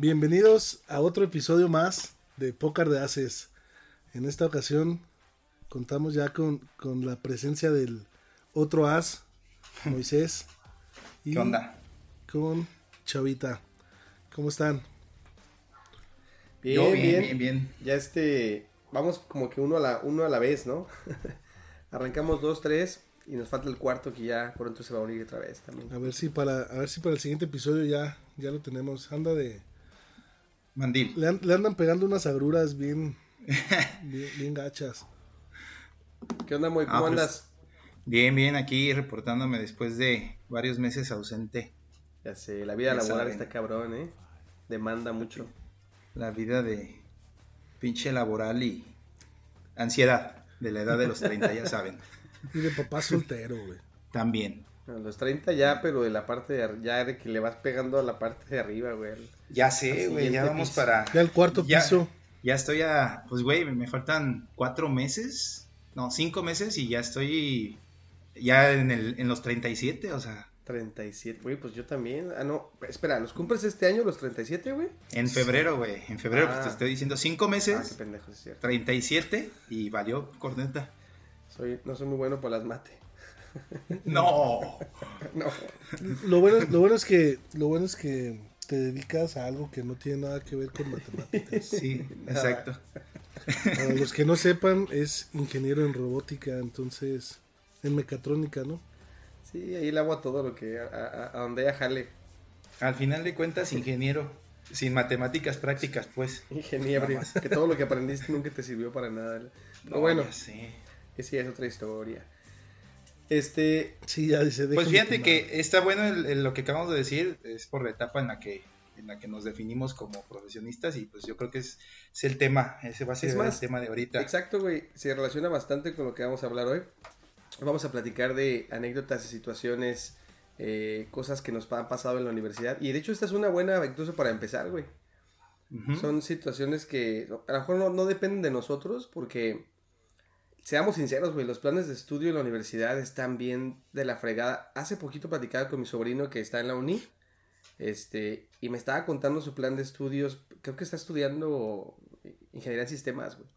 Bienvenidos a otro episodio más de Pócar de Haces. En esta ocasión contamos ya con, con la presencia del otro as, Moisés. Y ¿Qué onda? Con Chavita. ¿Cómo están? Bien, bien, bien, bien, Ya este, vamos como que uno a la, uno a la vez, ¿no? Arrancamos dos, tres y nos falta el cuarto que ya pronto se va a unir otra vez también. A ver si para, a ver si para el siguiente episodio ya, ya lo tenemos. Anda de mandil. Le, andan pegando unas agruras bien, bien, gachas. ¿Qué onda, muy? ¿Cómo ah, pues, andas? Bien, bien, aquí reportándome después de varios meses ausente. Ya sé, la vida laboral está cabrón, ¿eh? Demanda mucho. La vida de pinche laboral y ansiedad de la edad de los 30, ya saben. Y de papá soltero, güey. También. A los 30 ya, pero de la parte de ya de que le vas pegando a la parte de arriba, güey. Ya sé, güey, ya vamos para... Ya el cuarto piso. Ya estoy a... Pues, güey, me faltan cuatro meses, no, cinco meses y ya estoy ya en, el, en los 37, o sea... 37, güey, pues yo también. Ah, no, espera, ¿los cumples este año los 37, güey? En febrero, güey, en febrero, pues te ah. estoy diciendo cinco meses. Ah, qué pendejo, es cierto. 37 y valió corneta. Soy, no soy muy bueno para las mate. No. no. Lo bueno, lo bueno es que lo bueno es que te dedicas a algo que no tiene nada que ver con matemáticas. Sí, exacto. Para los que no sepan, es ingeniero en robótica, entonces en mecatrónica, ¿no? Sí, ahí le hago a todo lo que a, donde ella jale. Al final de cuentas, ingeniero, sin matemáticas prácticas, pues. Ingeniero, que todo lo que aprendiste nunca te sirvió para nada. no, bueno, sí. que sí es otra historia. Este, sí, ya dice. Pues fíjate que está bueno lo que acabamos de decir, es por la etapa en la que en la que nos definimos como profesionistas y pues yo creo que es, el tema, ese va a ser el tema de ahorita. Exacto, güey, se relaciona bastante con lo que vamos a hablar hoy. Vamos a platicar de anécdotas y situaciones, eh, cosas que nos han pasado en la universidad y de hecho esta es una buena incluso para empezar, güey. Son situaciones que a lo mejor no, no dependen de nosotros porque seamos sinceros, güey, los planes de estudio en la universidad están bien de la fregada. Hace poquito platicaba con mi sobrino que está en la uni, este, y me estaba contando su plan de estudios. Creo que está estudiando ingeniería en sistemas, güey.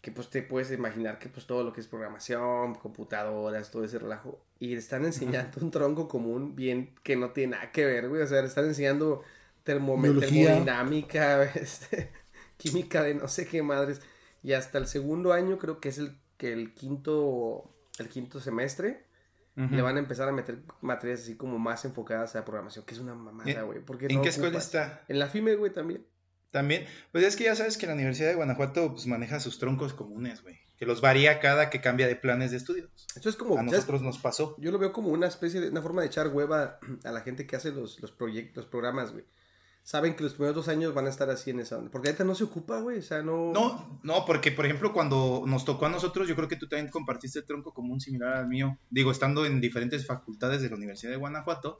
Que pues te puedes imaginar que pues todo lo que es programación, computadoras, todo ese relajo. Y están enseñando un tronco común bien que no tiene nada que ver, güey. O sea, están enseñando termodinámica, este, química de no sé qué madres. Y hasta el segundo año, creo que es el que el quinto, el quinto semestre, le van a empezar a meter materias así como más enfocadas a la programación, que es una mamada, güey. ¿En qué escuela está? En la FIME, güey, también. También, pues es que ya sabes que la Universidad de Guanajuato pues, maneja sus troncos comunes, güey. Que los varía cada que cambia de planes de estudios. Eso es como. A nosotros nos pasó. Yo lo veo como una especie de. Una forma de echar hueva a la gente que hace los, los proyectos, los programas, güey saben que los primeros dos años van a estar así en esa onda. Porque ahorita no se ocupa, güey. O sea, no. No, no, porque por ejemplo, cuando nos tocó a nosotros, yo creo que tú también compartiste el tronco común similar al mío. Digo, estando en diferentes facultades de la Universidad de Guanajuato.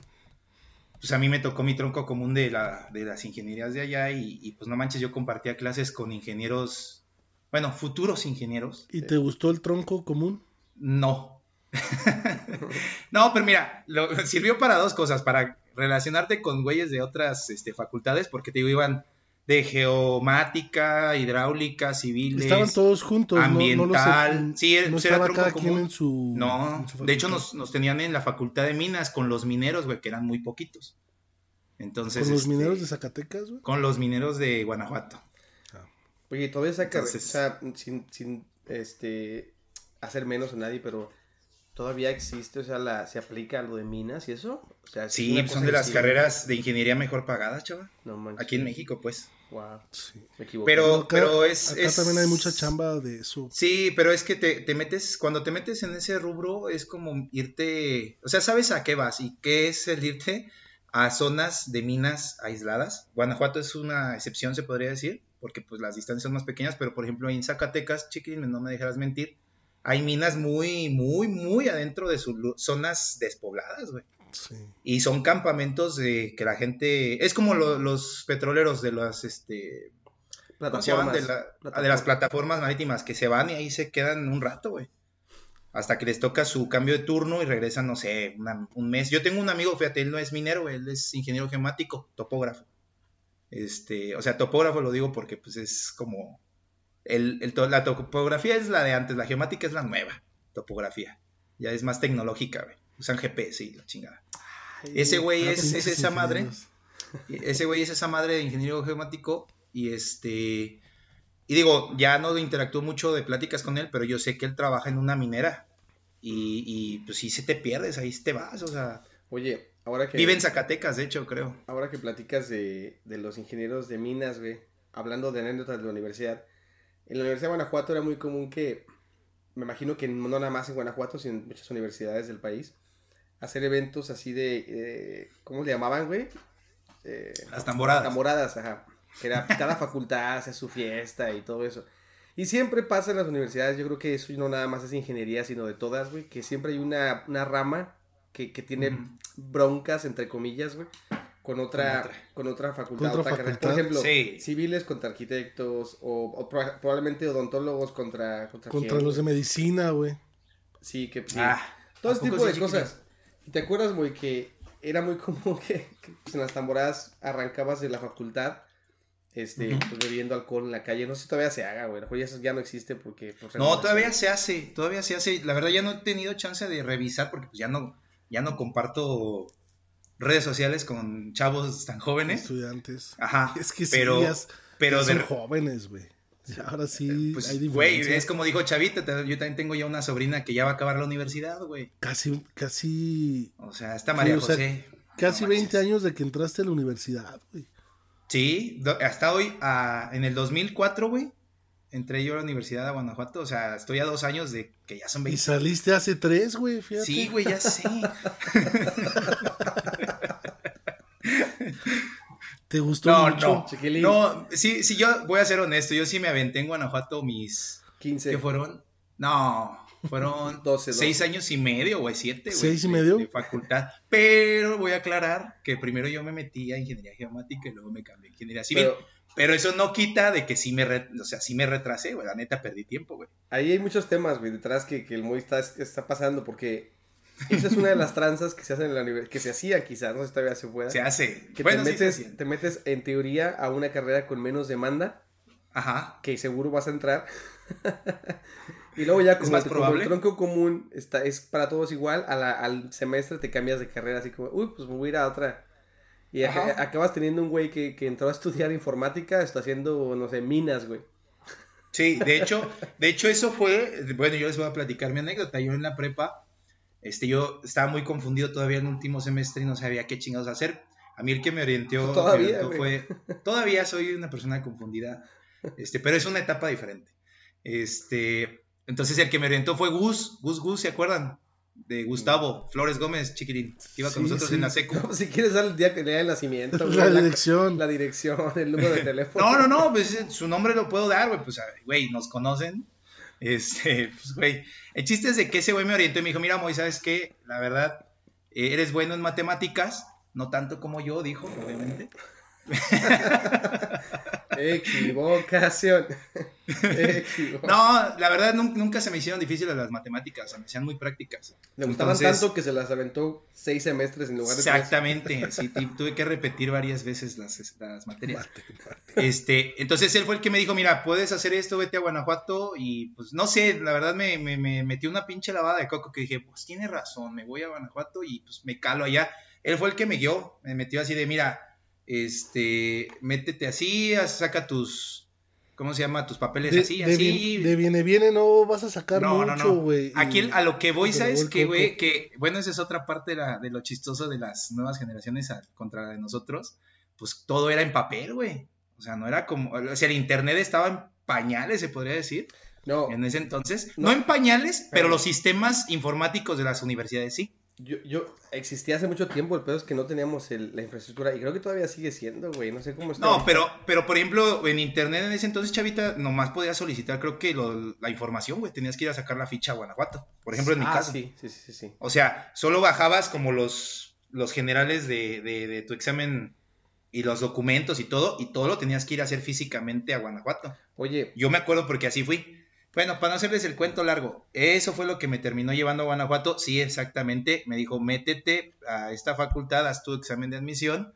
Pues a mí me tocó mi tronco común de, la, de las ingenierías de allá y, pues no manches, yo compartía clases con ingenieros, bueno, futuros ingenieros. ¿Y te gustó el tronco común? No. no, pero mira, lo, sirvió para dos cosas, para relacionarte con güeyes de otras este, facultades, porque te digo, iban de geomática, hidráulica, civiles. Estaban todos juntos, ambiental. No, sí, no estaba cada quien en su. No, de hecho nos, nos, tenían en la facultad de minas con los mineros, güey, que eran muy poquitos. Entonces. ¿Con los este, mineros de Zacatecas, güey? Con los mineros de Guanajuato. Ah. Oye, todavía saca, o sea, sin, sin este, hacer menos a nadie, pero todavía existe, o sea, la, se aplica a lo de minas y eso. O sea, sí, son de las carreras de ingeniería mejor pagadas, chaval. No Aquí en México, pues. Wow. Sí. Me equivoco. Pero, pero es, acá también hay mucha chamba de eso. Sí, pero es que te, te, metes, cuando te metes en ese rubro, es como irte, o sea, sabes a qué vas y qué es el irte a zonas de minas aisladas. Guanajuato es una excepción, se podría decir, porque pues las distancias son más pequeñas, pero por ejemplo en Zacatecas, chiquín, no me dejarás mentir, hay minas muy, muy, muy adentro de sus zonas despobladas, güey. Sí. Y son campamentos de que la gente. Es como los petroleros de las este. Plataformas, de, de, las plataformas marítimas que se van y ahí se quedan un rato, güey. Hasta que les toca su cambio de turno y regresan, no sé, un mes. Yo tengo un amigo, fíjate, él no es minero, él es ingeniero geomático, topógrafo. Este, o sea, topógrafo lo digo porque pues es como el, el to- la topografía es la de antes, la geomática es la nueva topografía. Ya es más tecnológica, güey. Usan GPS y la chingada. Ese güey es, es esa madre. Ese güey es esa madre de ingeniero geomático y este... Y digo, ya no interactúo mucho de pláticas con él, pero yo sé que él trabaja en una minera. Y, y pues si se te pierdes, ahí te vas, o sea... Oye, ahora que... Vive en Zacatecas, de hecho, creo. Ahora que platicas de, de los ingenieros de minas, güey, hablando de anécdotas de la universidad, en la Universidad de Guanajuato era muy común que, me imagino que no nada más en Guanajuato, sino en muchas universidades del país, hacer eventos así de, eh, ¿cómo le llamaban, güey? Eh, Las tamboradas. Tamboradas, ajá. Que era cada facultad hace su fiesta y todo eso. Y siempre pasa en las universidades, yo creo que eso no nada más es ingeniería, sino de todas, güey, que siempre hay una, una rama que, que tiene broncas, entre comillas, güey, con otra, Con otra. con otra facultad, Con otra otra carrera. Por facultad. ejemplo, Sí. civiles contra arquitectos, o, o pro- probablemente odontólogos contra... Contra, Contra los de medicina, güey. Sí, que sí. Ah, Todo ¿a ese tipo de cosas. ¿Y ¿Te acuerdas, güey, que era muy común que, que, pues, en las tamboradas arrancabas de la facultad, este, pues, bebiendo alcohol en la calle? No sé si todavía se haga, güey. A lo mejor ya eso ya no existe porque... pues, No, todavía se hace, todavía se hace. La verdad ya no he tenido chance de revisar porque pues ya no, ya no comparto redes sociales con chavos tan jóvenes. Estudiantes. Ajá. Es que sí, pero, ya s- pero son de, jóvenes, güey. Ahora sí pues, hay güey, es como dijo Chavita, te- yo también tengo ya una sobrina que ya va a acabar la universidad, güey. Casi, casi, O sea, está María Sí, o sea, José. casi No 20 manches. años de que entraste a la universidad, güey. Sí, do- hasta hoy, ah, en el 2004, güey, entré yo a la Universidad de Guanajuato. O sea, estoy a dos años de que ya son Y 20. saliste hace tres, güey, fíjate. Sí, güey, ya sé. ¿Te gustó No, mucho? no. Chiquilín. No, sí, sí, yo voy a ser honesto. Yo sí me aventé en Guanajuato mis. 15. ¿Qué fueron? No, fueron 12, seis años y medio, güey, siete, güey. ¿Seis y de- medio? De facultad. Pero voy a aclarar que primero yo me metí a ingeniería geomática y luego me cambié a ingeniería civil. Pero, Pero eso no quita de que sí me, re- o sea, sí me retrasé, güey. La neta perdí tiempo, güey. ahí hay muchos temas, güey, detrás que, que el Moy está, está pasando porque esa es una de las tranzas que se hacen en la universidad, que se hacía quizás, no sé si todavía se pueda. Se hace. que bueno, te, sí metes, te metes en teoría a una carrera con menos demanda, Ajá. que seguro vas a entrar. y luego ya como, el- como probable. el tronco común está, es para todos igual, a la- al semestre te cambias de carrera así como, uy, pues me voy a ir a otra. Y acabas teniendo un güey que, que entró a estudiar informática, está haciendo, no sé, minas, güey. Sí, de hecho, de hecho eso fue, bueno, yo les voy a platicar mi anécdota. Yo en la prepa, este, yo estaba muy confundido todavía en el último semestre y no sabía qué chingados hacer. A mí el que me orientó, Todavía, me orientó güey. fue, todavía soy una persona confundida, este, pero es una etapa diferente. Este, entonces el que me orientó fue Gus, Gus Gus, ¿se acuerdan? De Gustavo Flores Gómez, chiquirín, que iba con Sí, nosotros sí. en la secu. si quieres dar el día, de nacimiento, güey, La dirección. la dirección, el número de teléfono. No, no, no, pues su nombre lo puedo dar, güey, pues, güey, nos conocen. Este, pues, güey, el chiste es de que ese güey me orientó y me dijo, mira, Moy, ¿sabes qué? La verdad, eh, eres bueno en matemáticas, no tanto como yo, dijo, obviamente. Equivocación. Equivocación. No, la verdad, nun- nunca se me hicieron difíciles las matemáticas, se me hacían muy prácticas. Le gustaban Entonces, tanto que se las aventó seis semestres en lugar de tres. Exactamente, sí, tuve que repetir varias veces las, las materias. Este, entonces él fue el que me dijo, mira, puedes hacer esto, vete a Guanajuato y pues no sé, la verdad me, me, me metí una pinche lavada de coco que dije, pues tiene razón, me voy a Guanajuato y pues me calo allá. Él fue el que me guió, me metió así de, mira, este, métete así, saca tus, ¿cómo se llama? Tus papeles De, así, de así. bien- de viene, viene, no vas a sacar No, mucho, no. güey. Aquí el- a lo que voy, ¿sabes coco. güey? Que, bueno, esa es otra parte de, la- de lo chistoso de las nuevas generaciones a- contra la de nosotros. Pues todo era en papel, güey. O sea, no era como, o sea, el internet estaba en pañales, se podría decir, No, en ese entonces. No. No, en pañales, pero Pero- los sistemas informáticos de las universidades sí. Yo, yo existía hace mucho tiempo, el pedo es que no teníamos el- la infraestructura y creo que todavía sigue siendo, güey. No sé cómo está. No, pero, pero por ejemplo, en internet en ese entonces, Chavita, nomás podías solicitar, creo que lo- la información, güey. Tenías que ir a sacar la ficha a Guanajuato. Por ejemplo, en mi ah, caso. sí, sí, sí, sí. O sea, solo bajabas como los, los generales de, de- de tu examen y los documentos y todo, y todo lo tenías que ir a hacer físicamente a Guanajuato. Oye, Yo me acuerdo porque así fui. Bueno, para no hacerles el cuento largo, eso fue lo que me terminó llevando a Guanajuato. Sí, exactamente. Me dijo, métete a esta facultad, haz tu examen de admisión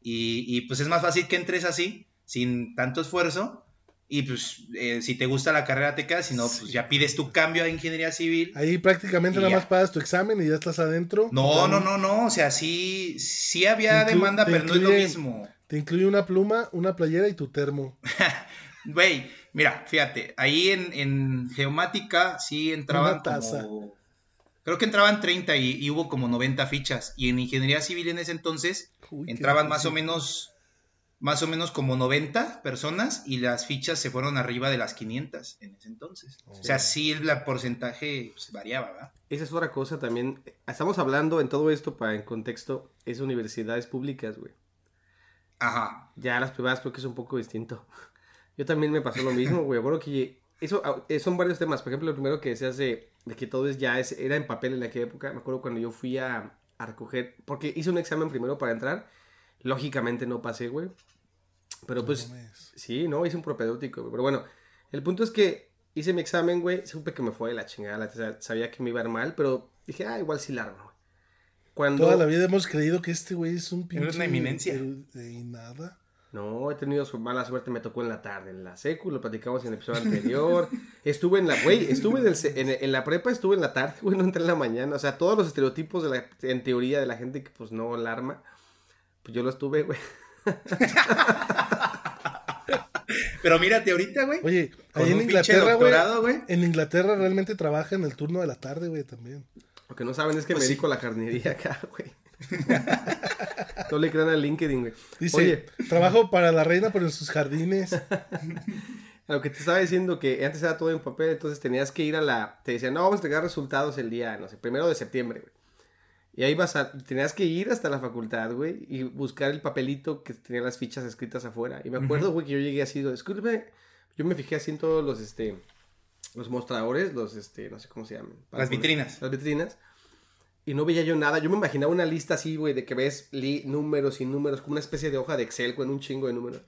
Y, y, pues es más fácil que entres así, sin tanto esfuerzo. Y pues eh, si te gusta la carrera te quedas, si no, pues ya pides tu cambio a ingeniería civil. Ahí prácticamente nada ya. más pagas tu examen y ya estás adentro. No, no, no, no, o sea, sí, sí había demanda, pero no es lo mismo. Te incluye una pluma, una playera y tu termo. Güey, mira, fíjate, ahí en, en geomática sí entraban como... Creo que entraban 30 y, y hubo como 90 fichas. Y en ingeniería civil en ese entonces Uy, entraban más o menos más o menos como 90 personas y las fichas se fueron arriba de las 500 en ese entonces. O sea, sí el la porcentaje pues, variaba, ¿verdad? Esa es otra cosa también. Estamos hablando en todo esto, para en contexto, es universidades públicas, güey. Ajá. Ya las privadas creo que es un poco distinto. Yo también me pasó lo mismo, güey. Bueno, que eso ah, eh, son varios temas. Por ejemplo, el primero que decías de, de que todo es ya es, era en papel en aquella época. Me acuerdo cuando yo fui a, a recoger, porque hice un examen primero para entrar. Lógicamente no pasé, güey. Pero pues, sí, no, hice un propedéutico, güey. Pero bueno, el punto es que hice mi examen, güey. Supe que me fue de la chingada. sabía que me iba a ir mal, pero dije, ah, igual sí la armo, güey. Cuando... Toda la vida hemos creído que este güey es un pinche. Eres una eminencia. Y nada. No, he tenido su mala suerte, me tocó en la tarde, en la secu, lo platicamos en el episodio anterior. estuve en la, güey, estuve en, el en, en la prepa, estuve en la tarde, güey, no entré en la mañana. O sea, todos los estereotipos de la, en teoría de la gente que pues no la arma, pues yo lo estuve, güey. Pero mírate ahorita, güey. Oye, ahí en Inglaterra, güey. En Inglaterra realmente trabaja en el turno de la tarde, güey, también. Lo que no saben es que Pues me sí. dedico a la jardinería acá, güey. no le crean a LinkedIn, güey. Dice, Oye, trabajo para la reina, pero en sus jardines. a lo que te estaba diciendo que antes era todo en papel, entonces tenías que ir a la... Te decían, no, vamos a entregar resultados el día, no sé, primero de septiembre, güey. Y ahí vas a... Tenías que ir hasta la facultad, güey, y buscar el papelito que tenía las fichas escritas afuera. Y me acuerdo, güey, que yo llegué así, disculpe, yo me fijé así en todos los, este... Los mostradores, los, este, no sé cómo se llaman. para Las poner- vitrinas. Las vitrinas. Y no veía yo nada. Yo me imaginaba una lista así, güey, de que ves li- números y números, como una especie de hoja de Excel con un chingo de números.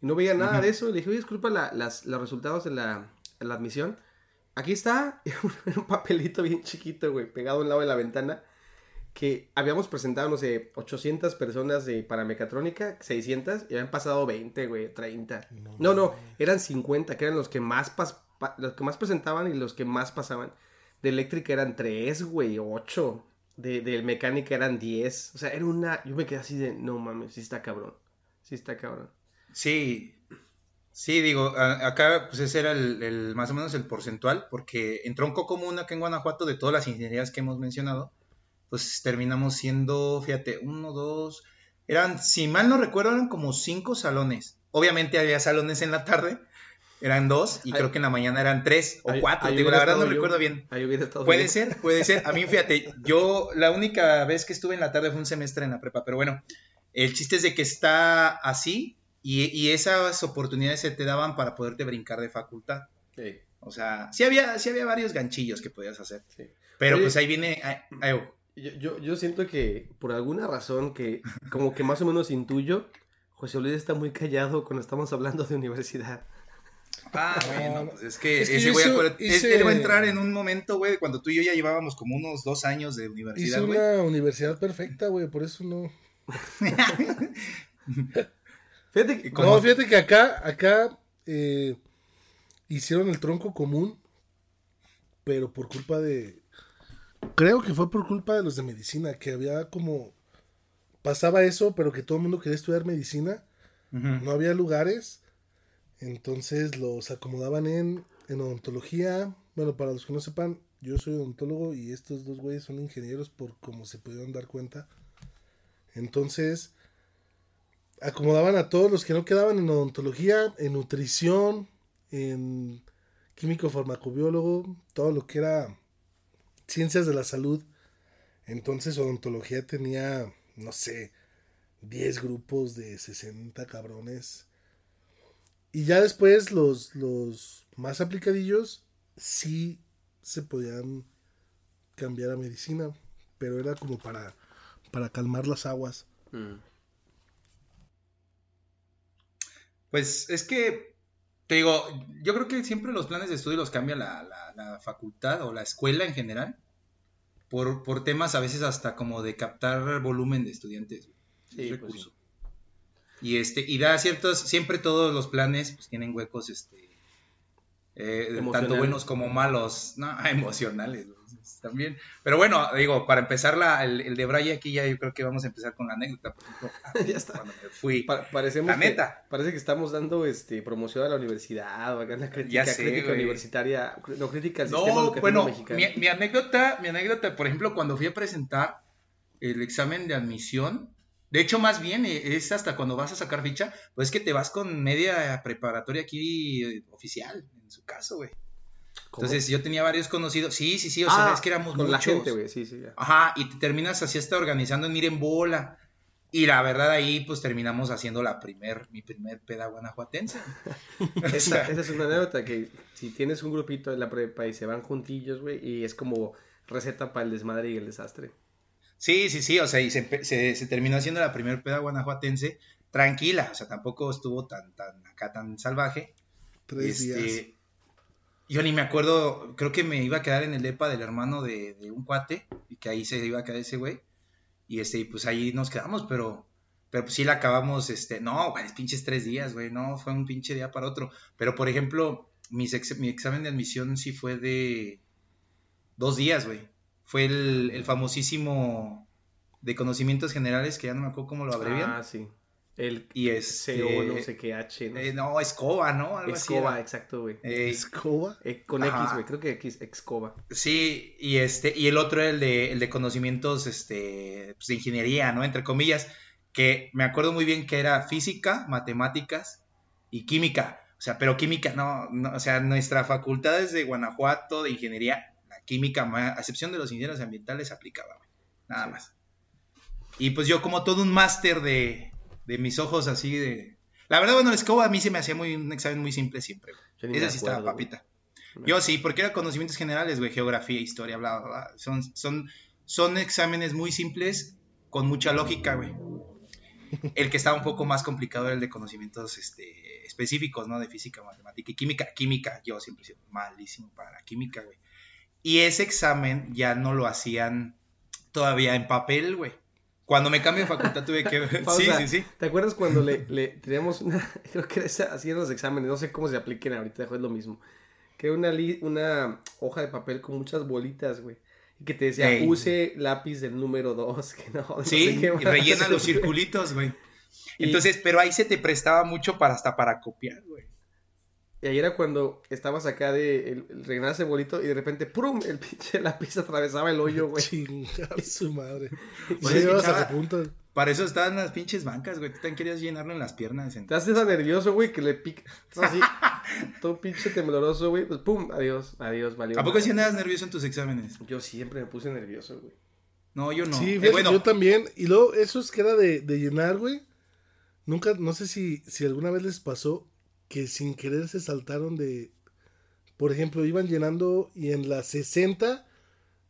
Y no veía nada Ujú. de eso. Le dije, oye, disculpa la- las, los resultados de la, de la admisión. Aquí está, un papelito bien chiquito, güey, pegado a un lado de la ventana. Que habíamos presentado, no sé, 800 personas de para mecatrónica, 600, y habían pasado 20, güey, 30. No, no, eran 50, que eran los que más, los que más presentaban y los que más pasaban. De eléctrica eran 3, güey, 8. De, mecánica eran 10. O sea, era una... Yo me quedé así de, no mames, sí está cabrón. Sí está cabrón. Sí, sí, digo, a- acá pues ese era el, el- más o menos el porcentual, porque en tronco común acá en Guanajuato de todas las ingenierías que hemos mencionado, pues terminamos siendo, fíjate, uno, dos, eran, si mal no recuerdo, eran como cinco salones. Obviamente había salones en la tarde, eran dos, y creo que en la mañana eran tres o cuatro, digo, la verdad no yo. recuerdo bien. Puede ser, puede ser. A mí, fíjate, yo la única vez que estuve en la tarde fue un semestre en la prepa, pero bueno, el chiste es de que está así y, y esas oportunidades se te daban para poderte brincar de facultad. Sí, O sea, sí había, sí había varios ganchillos que podías hacer. sí. Pero Oye. pues ahí viene... ay, Yo, yo, yo siento que por alguna razón que como que más o menos intuyo, José Luis está muy callado cuando estamos hablando de universidad. Ah, No, bueno, no. pues es que Es que ese güey, hice- va a entrar en un momento, güey, cuando tú y yo ya llevábamos como unos dos años de universidad, güey. una universidad perfecta, güey, por eso no. Fíjate que ¿Cómo? No, fíjate que acá, acá eh, hicieron el tronco común, pero por culpa de. Creo que fue por culpa de los de medicina, que había como. Pasaba eso, pero que todo el mundo quería estudiar medicina. No había lugares. Entonces los acomodaban en, en odontología. Bueno, para los que no sepan, yo soy odontólogo y estos dos güeyes son ingenieros por como se pudieron dar cuenta. Entonces, acomodaban a todos los que no quedaban en odontología, en nutrición, en químico farmacobiólogo, todo lo que era ciencias de la salud. Entonces, odontología tenía, no sé, 10 grupos de 60 cabrones. Y ya después los, los más aplicadillos sí se podían cambiar a medicina, pero era como para, para calmar las aguas. Mm. Pues es que, te digo, yo creo que siempre los planes de estudio los cambia la, la- la facultad o la escuela en general, por, por temas a veces hasta como de captar volumen de estudiantes. Sí, Es pues recurso. Y este, y da ciertos, siempre todos los planes pues tienen huecos, este, eh, tanto buenos como malos, no, emocionales, también. Pero bueno, digo, para empezar la, el, el de Braille aquí ya yo creo que vamos a empezar con la anécdota, por ejemplo, Ya está. cuando me fui. Pa- parecemos La que- neta. parece que estamos dando este promoción a la universidad, o acá en la crítica, Ya sé, crítica güey. universitaria, no crítica al sistema No, educativo bueno, mexicano. mi, mi anécdota, mi anécdota, por ejemplo, cuando fui a presentar el examen de admisión, de hecho, más bien eh, es hasta cuando vas a sacar ficha, pues es que te vas con media preparatoria aquí eh, oficial, en su caso, güey. ¿Cómo? Entonces yo tenía varios conocidos, sí, sí, sí, o Ah, sea, es que éramos con la gente, güey, sí, sí. ya. Ajá, y te terminas así hasta organizando en ir en bola. Y la verdad ahí pues terminamos haciendo la primer, mi primer peda guanajuatense. Esa, esa es una anécdota que si tienes un grupito en la prepa y se van juntillos, güey, y es como receta para el desmadre y el desastre. Sí, sí, sí, o sea, y se, se, se terminó haciendo la primer peda guanajuatense tranquila, o sea, tampoco estuvo tan, tan, acá tan salvaje. Tres Este, días. Yo ni me acuerdo, creo que me iba a quedar en el depa del hermano de, de un cuate, y que ahí se iba a quedar ese güey. Y este, y pues ahí nos quedamos, pero, pero pues sí la acabamos, este, no, güey, pinches tres días, güey, no, fue un pinche día para otro. Pero por ejemplo, mis ex- mi examen de admisión sí fue de dos días, güey. Fue el, el famosísimo de conocimientos generales, que ya no me acuerdo cómo lo abrevian. Ah, sí. El y es. CO, no sé qué H, no, eh, no, escoba, ¿no? Algo así Escoba, era. exacto, güey. Eh, Escoba. Eh, con Ajá. X, güey, creo que X, Excoba. Sí, y este, y el otro el de, el de conocimientos este, pues, de ingeniería, ¿no? Entre comillas, que me acuerdo muy bien que era física, matemáticas y química. O sea, pero química, no, no, o sea, nuestra facultad es de Guanajuato, de ingeniería, química, a excepción de los ingenieros ambientales, aplicaba, güey. Nada más. Y pues yo como todo un máster de, de mis ojos así de... La verdad, bueno, la escoba a mí se me hacía muy, un examen muy simple siempre, güey. Esa sí estaba güey. papita. Yo sí, porque era conocimientos generales, güey, geografía, historia, bla, bla, bla. Son, son, son exámenes muy simples con mucha lógica, güey. El que estaba un poco más complicado era el de conocimientos este, específicos, ¿no? De física, matemática y química. Química, yo siempre he sido malísimo para la química, güey. Y ese examen ya no lo hacían todavía en papel, güey. Cuando me cambié de facultad tuve que... sí, Pausa. sí, sí. ¿Te acuerdas cuando le, le teníamos una, creo que esa- hacían los exámenes, no sé cómo se apliquen ahorita, es lo mismo, que era una, li- una hoja de papel con muchas bolitas, güey, y que te decía, Ey. use lápiz del número 2, que no, no Sí, sé qué y más. rellena los circulitos, güey. Y- Entonces, pero ahí se te prestaba mucho para hasta para copiar, güey. Y ahí era cuando estabas acá de, el, el rellenabas el bolito y de repente, ¡prum! El pinche lápiz atravesaba el hoyo, güey. Chingar su madre. Oye, chava, a punta. Para eso estaban las pinches bancas, güey. Tú también querías llenarlo en las piernas. en- Te haces tan nervioso, güey, que le pica así, todo pinche tembloroso, güey, pues ¡pum! Adiós, adiós, valió. ¿A poco sí andabas nervioso en tus exámenes? Yo siempre me puse nervioso, güey. No, yo no. Sí, Eh, bueno, yo también. Y luego, esos que era de, de llenar, güey. Nunca, no sé si, si alguna vez les pasó que sin querer se saltaron de. Por ejemplo, iban llenando y en la 60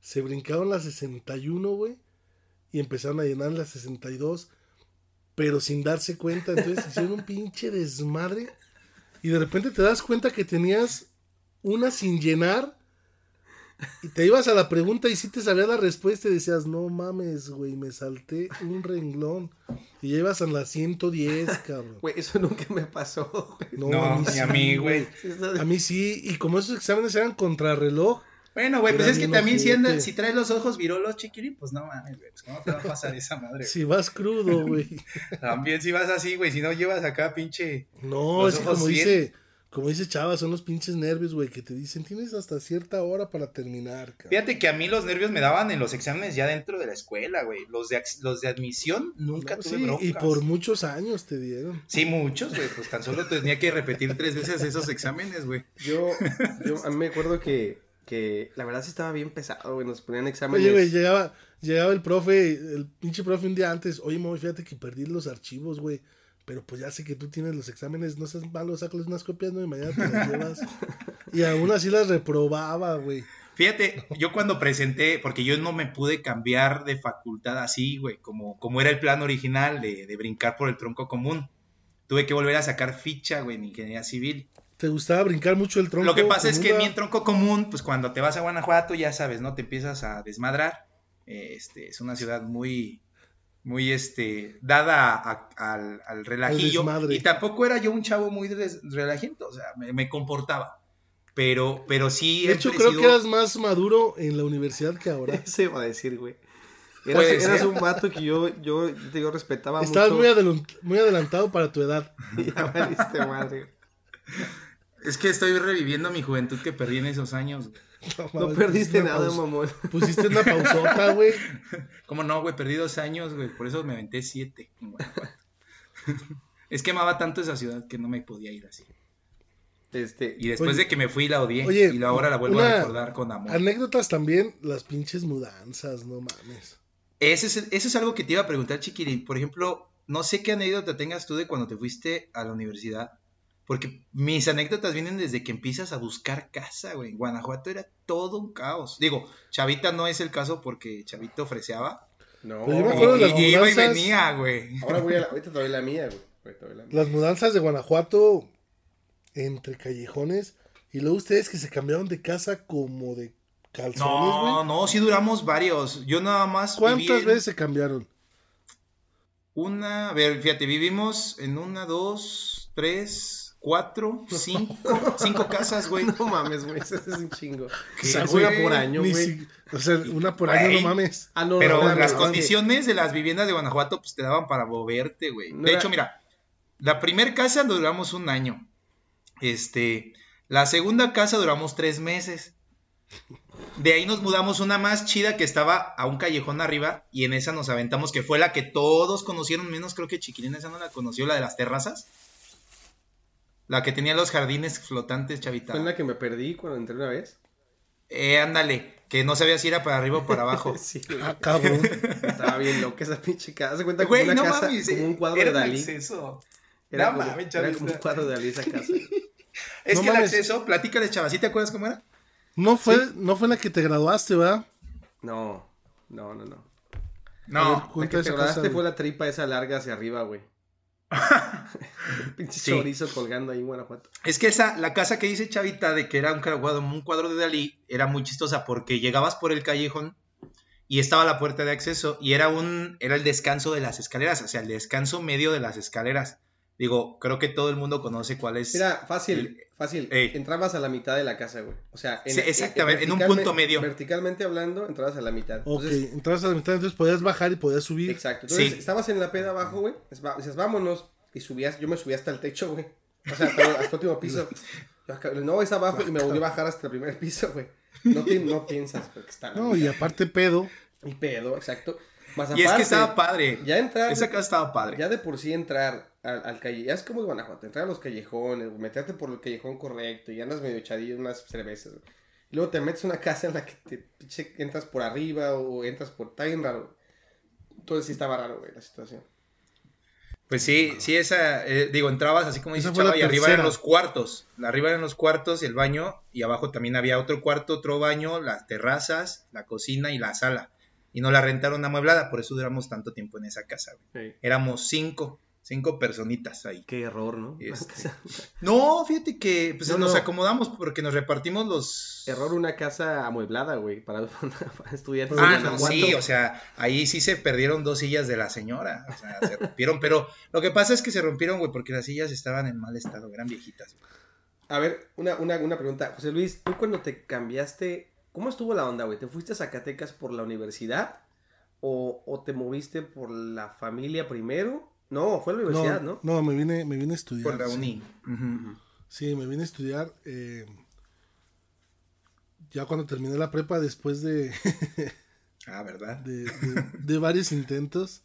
se brincaron la 61, güey. Y empezaron a llenar la 62. Pero sin darse cuenta. Entonces hicieron un pinche desmadre. Y de repente te das cuenta que tenías una sin llenar. Y te ibas a la pregunta y si te sabías la respuesta y decías, no mames, güey, me salté un renglón. Y ya ibas a la 110, cabrón. Güey, eso nunca me pasó, güey. No, No, a mí ni sí, a mí, güey. Sí, A mí sí, y como esos exámenes eran contrarreloj, bueno, güey, pues es que también si, andas- si traes los ojos virolos, chiquiri, pues no mames, güey. Pues cómo te va a pasar esa madre. si vas crudo, güey. También si vas así, güey, si no llevas acá pinche... No, Los es como bien. dice, como dice Chava, son los pinches nervios, güey, que te dicen, tienes hasta cierta hora para terminar, cabrón. Fíjate que a mí los nervios me daban en los exámenes ya dentro de la escuela, güey. Los de, los de admisión nunca No, tuve sí, broncas. y por muchos años te dieron. Sí, muchos, güey. Pues tan solo tenía que repetir tres veces esos exámenes, güey. Yo, yo, a mí me acuerdo que, que la verdad sí estaba bien pesado, güey. Nos ponían exámenes. Oye, güey, llegaba, llegaba el profe, el pinche profe un día antes, oye, Moy, fíjate que perdí los archivos, güey. Pero pues ya sé que tú tienes los exámenes, no seas malo, sácales unas copias, ¿no? Y mañana te las llevas. y aún así las reprobaba, güey. Fíjate, yo cuando presenté, porque yo no me pude cambiar de facultad así, güey, como, como era el plan original de, de brincar por el tronco común. Tuve que volver a sacar ficha, güey, en ingeniería civil. ¿Te gustaba brincar mucho el tronco? Lo que pasa es que mi tronco común, pues cuando te vas a Guanajuato, ya sabes, ¿no? Te empiezas a desmadrar. Este, es una ciudad muy, muy este, dada a- al, al relajillo. Y tampoco era yo un chavo muy relajento, o sea, me, me comportaba. Pero, pero sí De he hecho, creo que eras más maduro en la universidad que ahora. Eso iba a decir, güey. Eras, eras un vato que yo, yo, yo respetaba Estabas mucho. muy, adelan- muy adelantado para tu edad. Ya valiste madre. Es que estoy reviviendo mi juventud que perdí en esos años. güey. No perdiste nada, pausa- mamón. Pusiste una pausota, güey. ¿Cómo no, güey? Perdí dos años, güey. Por eso me aventé siete. en Guanajuato. es que amaba tanto esa ciudad que no me podía ir así. Este, Y después Oye. de que me fui la odié. Oye, y ahora la vuelvo a recordar con amor. Anécdotas también, las pinches mudanzas, no mames. Ese es, eso es algo que te iba a preguntar, Chiquilín. Por ejemplo, no sé qué anécdota tengas tú de cuando te fuiste a la universidad. Porque mis anécdotas vienen desde que empiezas a buscar casa, güey. En Guanajuato era todo un caos. Digo, Chavita no es el caso porque Chavito ofreceaba. no. Pero yo me acuerdo de las y iba y venía, güey. Ahora voy a la, ahorita te doy la mía, güey. La mía. Las mudanzas de Guanajuato entre callejones. Y luego ustedes que se cambiaron de casa como de calzones, No, güey. no, sí duramos varios. Yo nada más. ¿Cuántas en veces se cambiaron? Una, a ver, fíjate, vivimos en una, dos, tres, cuatro, cinco, cinco casas, güey. No mames, güey. Eso es un chingo. ¿Qué, O sea, güey? una por año, güey. si- o sea, una por año, no mames. Ah, no, Pero no, no, las condiciones de las viviendas de Guanajuato, pues te daban para moverte, güey. No de era- hecho, mira, la primer casa duramos un año. Este, la segunda casa duramos tres meses. De ahí nos mudamos una más chida que estaba a un callejón arriba y en esa nos aventamos, que fue la que todos conocieron, menos creo que Chiquilín esa no la conoció, la de las terrazas. La que tenía los jardines flotantes, chavita. Fue en la que me perdí cuando entré una vez. Eh, ándale, que no sabía si era para arriba o para abajo. Sí. Ah, cabrón. Estaba bien loca esa pinche casa. Se cuenta como Güey, una no casa, mames, como un cuadro era de un Dalí. acceso. Era, No como, mames, era chavita. como un cuadro de Dalí esa casa. Es No que el acceso, platícale, chava, ¿sí te acuerdas cómo era? No fue, no fue la que te graduaste, ¿verdad? No, no, no, no. A ver, No, La que te casa, fue la tripa esa larga hacia arriba, güey. pinche Sí. chorizo colgando ahí en Guanajuato. es que esa, la casa que dice Chavita de que era un cuadro, un cuadro de Dalí, era muy chistosa porque llegabas por el callejón y estaba la puerta de acceso y era un, era el descanso de las escaleras, o sea, el descanso medio de las escaleras. Digo, creo que todo el mundo conoce cuál es. Mira, fácil, fácil. Ey. Entrabas a la mitad de la casa, güey. O sea, Sí, exactamente, en un punto medio. Verticalmente hablando, entrabas a la mitad. Ok, Entonces, entrabas a la mitad, entonces podías bajar y podías subir. Exacto. Entonces, Sí. estabas en la peda abajo, güey. Dices, vámonos. Y subías, yo me subí hasta el techo, güey. O sea, hasta, hasta el último piso. No, es abajo y me volví a bajar hasta el primer piso, güey. No, te- no piensas, porque está. No, y aparte pedo. Y pedo, exacto. Más y es que estaba padre. Ya entrar. Esa casa estaba padre. Ya de por sí entrar al, al calle, ya es como de Guanajuato, entrar a los callejones, meterte por el callejón correcto y andas medio echadillo unas cervezas. güey. Y luego te metes a una casa en la que te pinche, entras por arriba o entras por... Está bien raro. Entonces sí estaba raro, güey, la situación. Pues sí, sí, esa, eh, digo, entrabas así como dice Chava, y arriba eran los cuartos. Arriba eran los cuartos y el baño, y abajo también había otro cuarto, otro baño, las terrazas, la cocina y la sala. Y nos la rentaron amueblada, por eso duramos tanto tiempo en esa casa. güey. Éramos cinco, cinco personitas ahí. Qué error, ¿no? Este, No, fíjate que pues, No, nos no. acomodamos porque nos repartimos los... Error una casa amueblada, güey, para. Pero Ah, no, sí, o sea, ahí sí se perdieron dos sillas de la señora, o sea, se rompieron, pero lo que pasa es que se rompieron, güey, porque las sillas estaban en mal estado, eran viejitas. A ver, una, una, una pregunta. José Luis, tú cuando te cambiaste, ¿cómo estuvo la onda, güey? ¿Te fuiste a Zacatecas por la universidad? ¿O, o te moviste por la familia primero? No, fue la universidad, ¿no? No, me vine, me vine a estudiar. Por la sí. uni. Sí, me vine a estudiar. eh, ya cuando terminé la prepa, después de, Ah, ¿verdad? de, de- de varios intentos,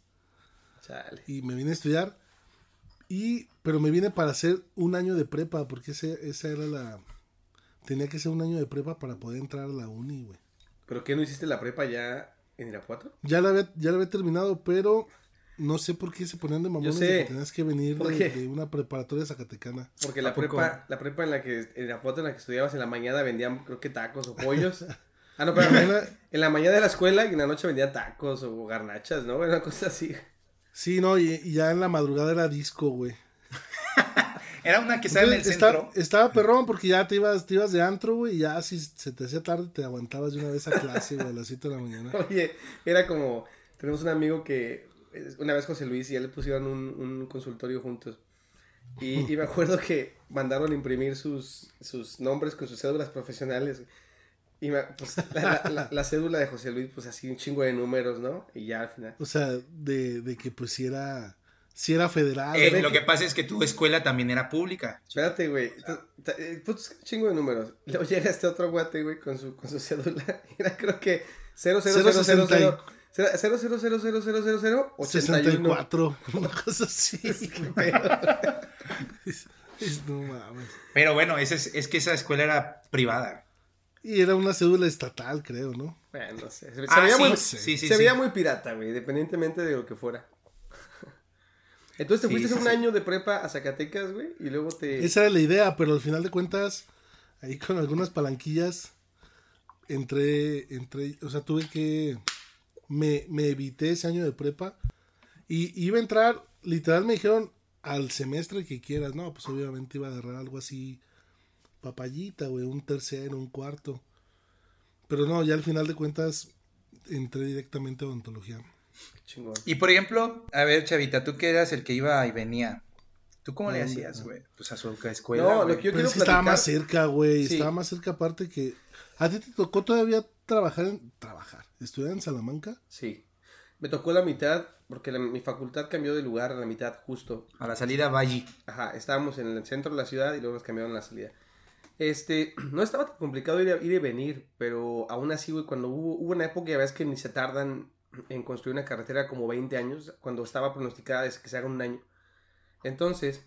Chale. y me vine a estudiar. Y, pero me vine para hacer un año de prepa, porque ese, esa era la... Tenía que ser un año de prepa para poder entrar a la uni, güey. ¿Pero qué no hiciste la prepa ya en Irapuato? Ya la había, ya la había terminado, pero no sé por qué se ponían de mamones de que tenías que venir ¿Por de, una preparatoria zacatecana. Porque ¿A la prepa, la prepa en la que, en Irapuato en la que estudiabas en la mañana vendían, creo que tacos o pollos. Ah, no, pero en la mañana de la escuela y en la noche vendían tacos o garnachas, ¿no? Una cosa así. Sí, no, y, y ya en la madrugada era disco, güey. Era una que estaba en el está- centro. estaba perrón porque ya te ibas, te ibas de antro, güey, y ya si se te hacía tarde te aguantabas de una vez a clase, güey, a las 7 de la mañana. Oye, era como, tenemos un amigo que una vez José Luis y él le pusieron un, un consultorio juntos. Y, y, me acuerdo que mandaron imprimir sus, sus nombres con sus cédulas profesionales. Y me, pues, la, la, la, cédula de José Luis, pues así un chingo de números, ¿no? Y ya al final. O sea, de, de que pues si era, si era federal. Eh, lo que pasa es que tu escuela también era pública. Espérate, güey. Pues un chingo de números. Luego llega este otro guate, güey, con su, con su cédula. Era creo que 0, 0, 0, 0, 0, 0, 0, 0, 0, 0, 0, 0, 0, 64, una cosa así. es, es, no mames. Pero bueno, ese es, es que esa escuela era privada. Y era una cédula estatal, creo, ¿no? Bueno, no sé. Se, ah, veía, sí, muy, sí, sí, se veía muy pirata, güey, independientemente de lo que fuera. Entonces te fuiste un año de prepa a Zacatecas, güey, y luego te... Esa era la idea, pero al final de cuentas, ahí con algunas palanquillas, entré, entré, o sea, tuve que, me, me evité ese año de prepa y iba a entrar, literal me dijeron al semestre que quieras, no, pues obviamente iba a agarrar algo así, papayita, güey, un tercero, un cuarto. Pero no, ya al final de cuentas entré directamente a odontología. Chingón. Y por ejemplo, a ver, Chavita, tú que eras el que iba y venía. ¿Tú cómo le hacías, güey? Pues a su escuela. No, lo que yo quiero es que estaba más cerca, güey. Sí. Estaba más cerca, aparte que. ¿A ti te tocó todavía trabajar en. Trabajar? ¿Estudiar en Salamanca? Sí. Me tocó la mitad, porque la, mi facultad cambió de lugar a la mitad, justo. A la salida Valle. Ajá, estábamos en el centro de la ciudad y luego nos cambiaron la salida. Este, no estaba tan complicado ir, a, ir y venir, pero aún así, güey, cuando hubo, hubo una época, ya ves que ni se tardan en construir una carretera como 20 años, cuando estaba pronosticada desde que se haga un año. Entonces,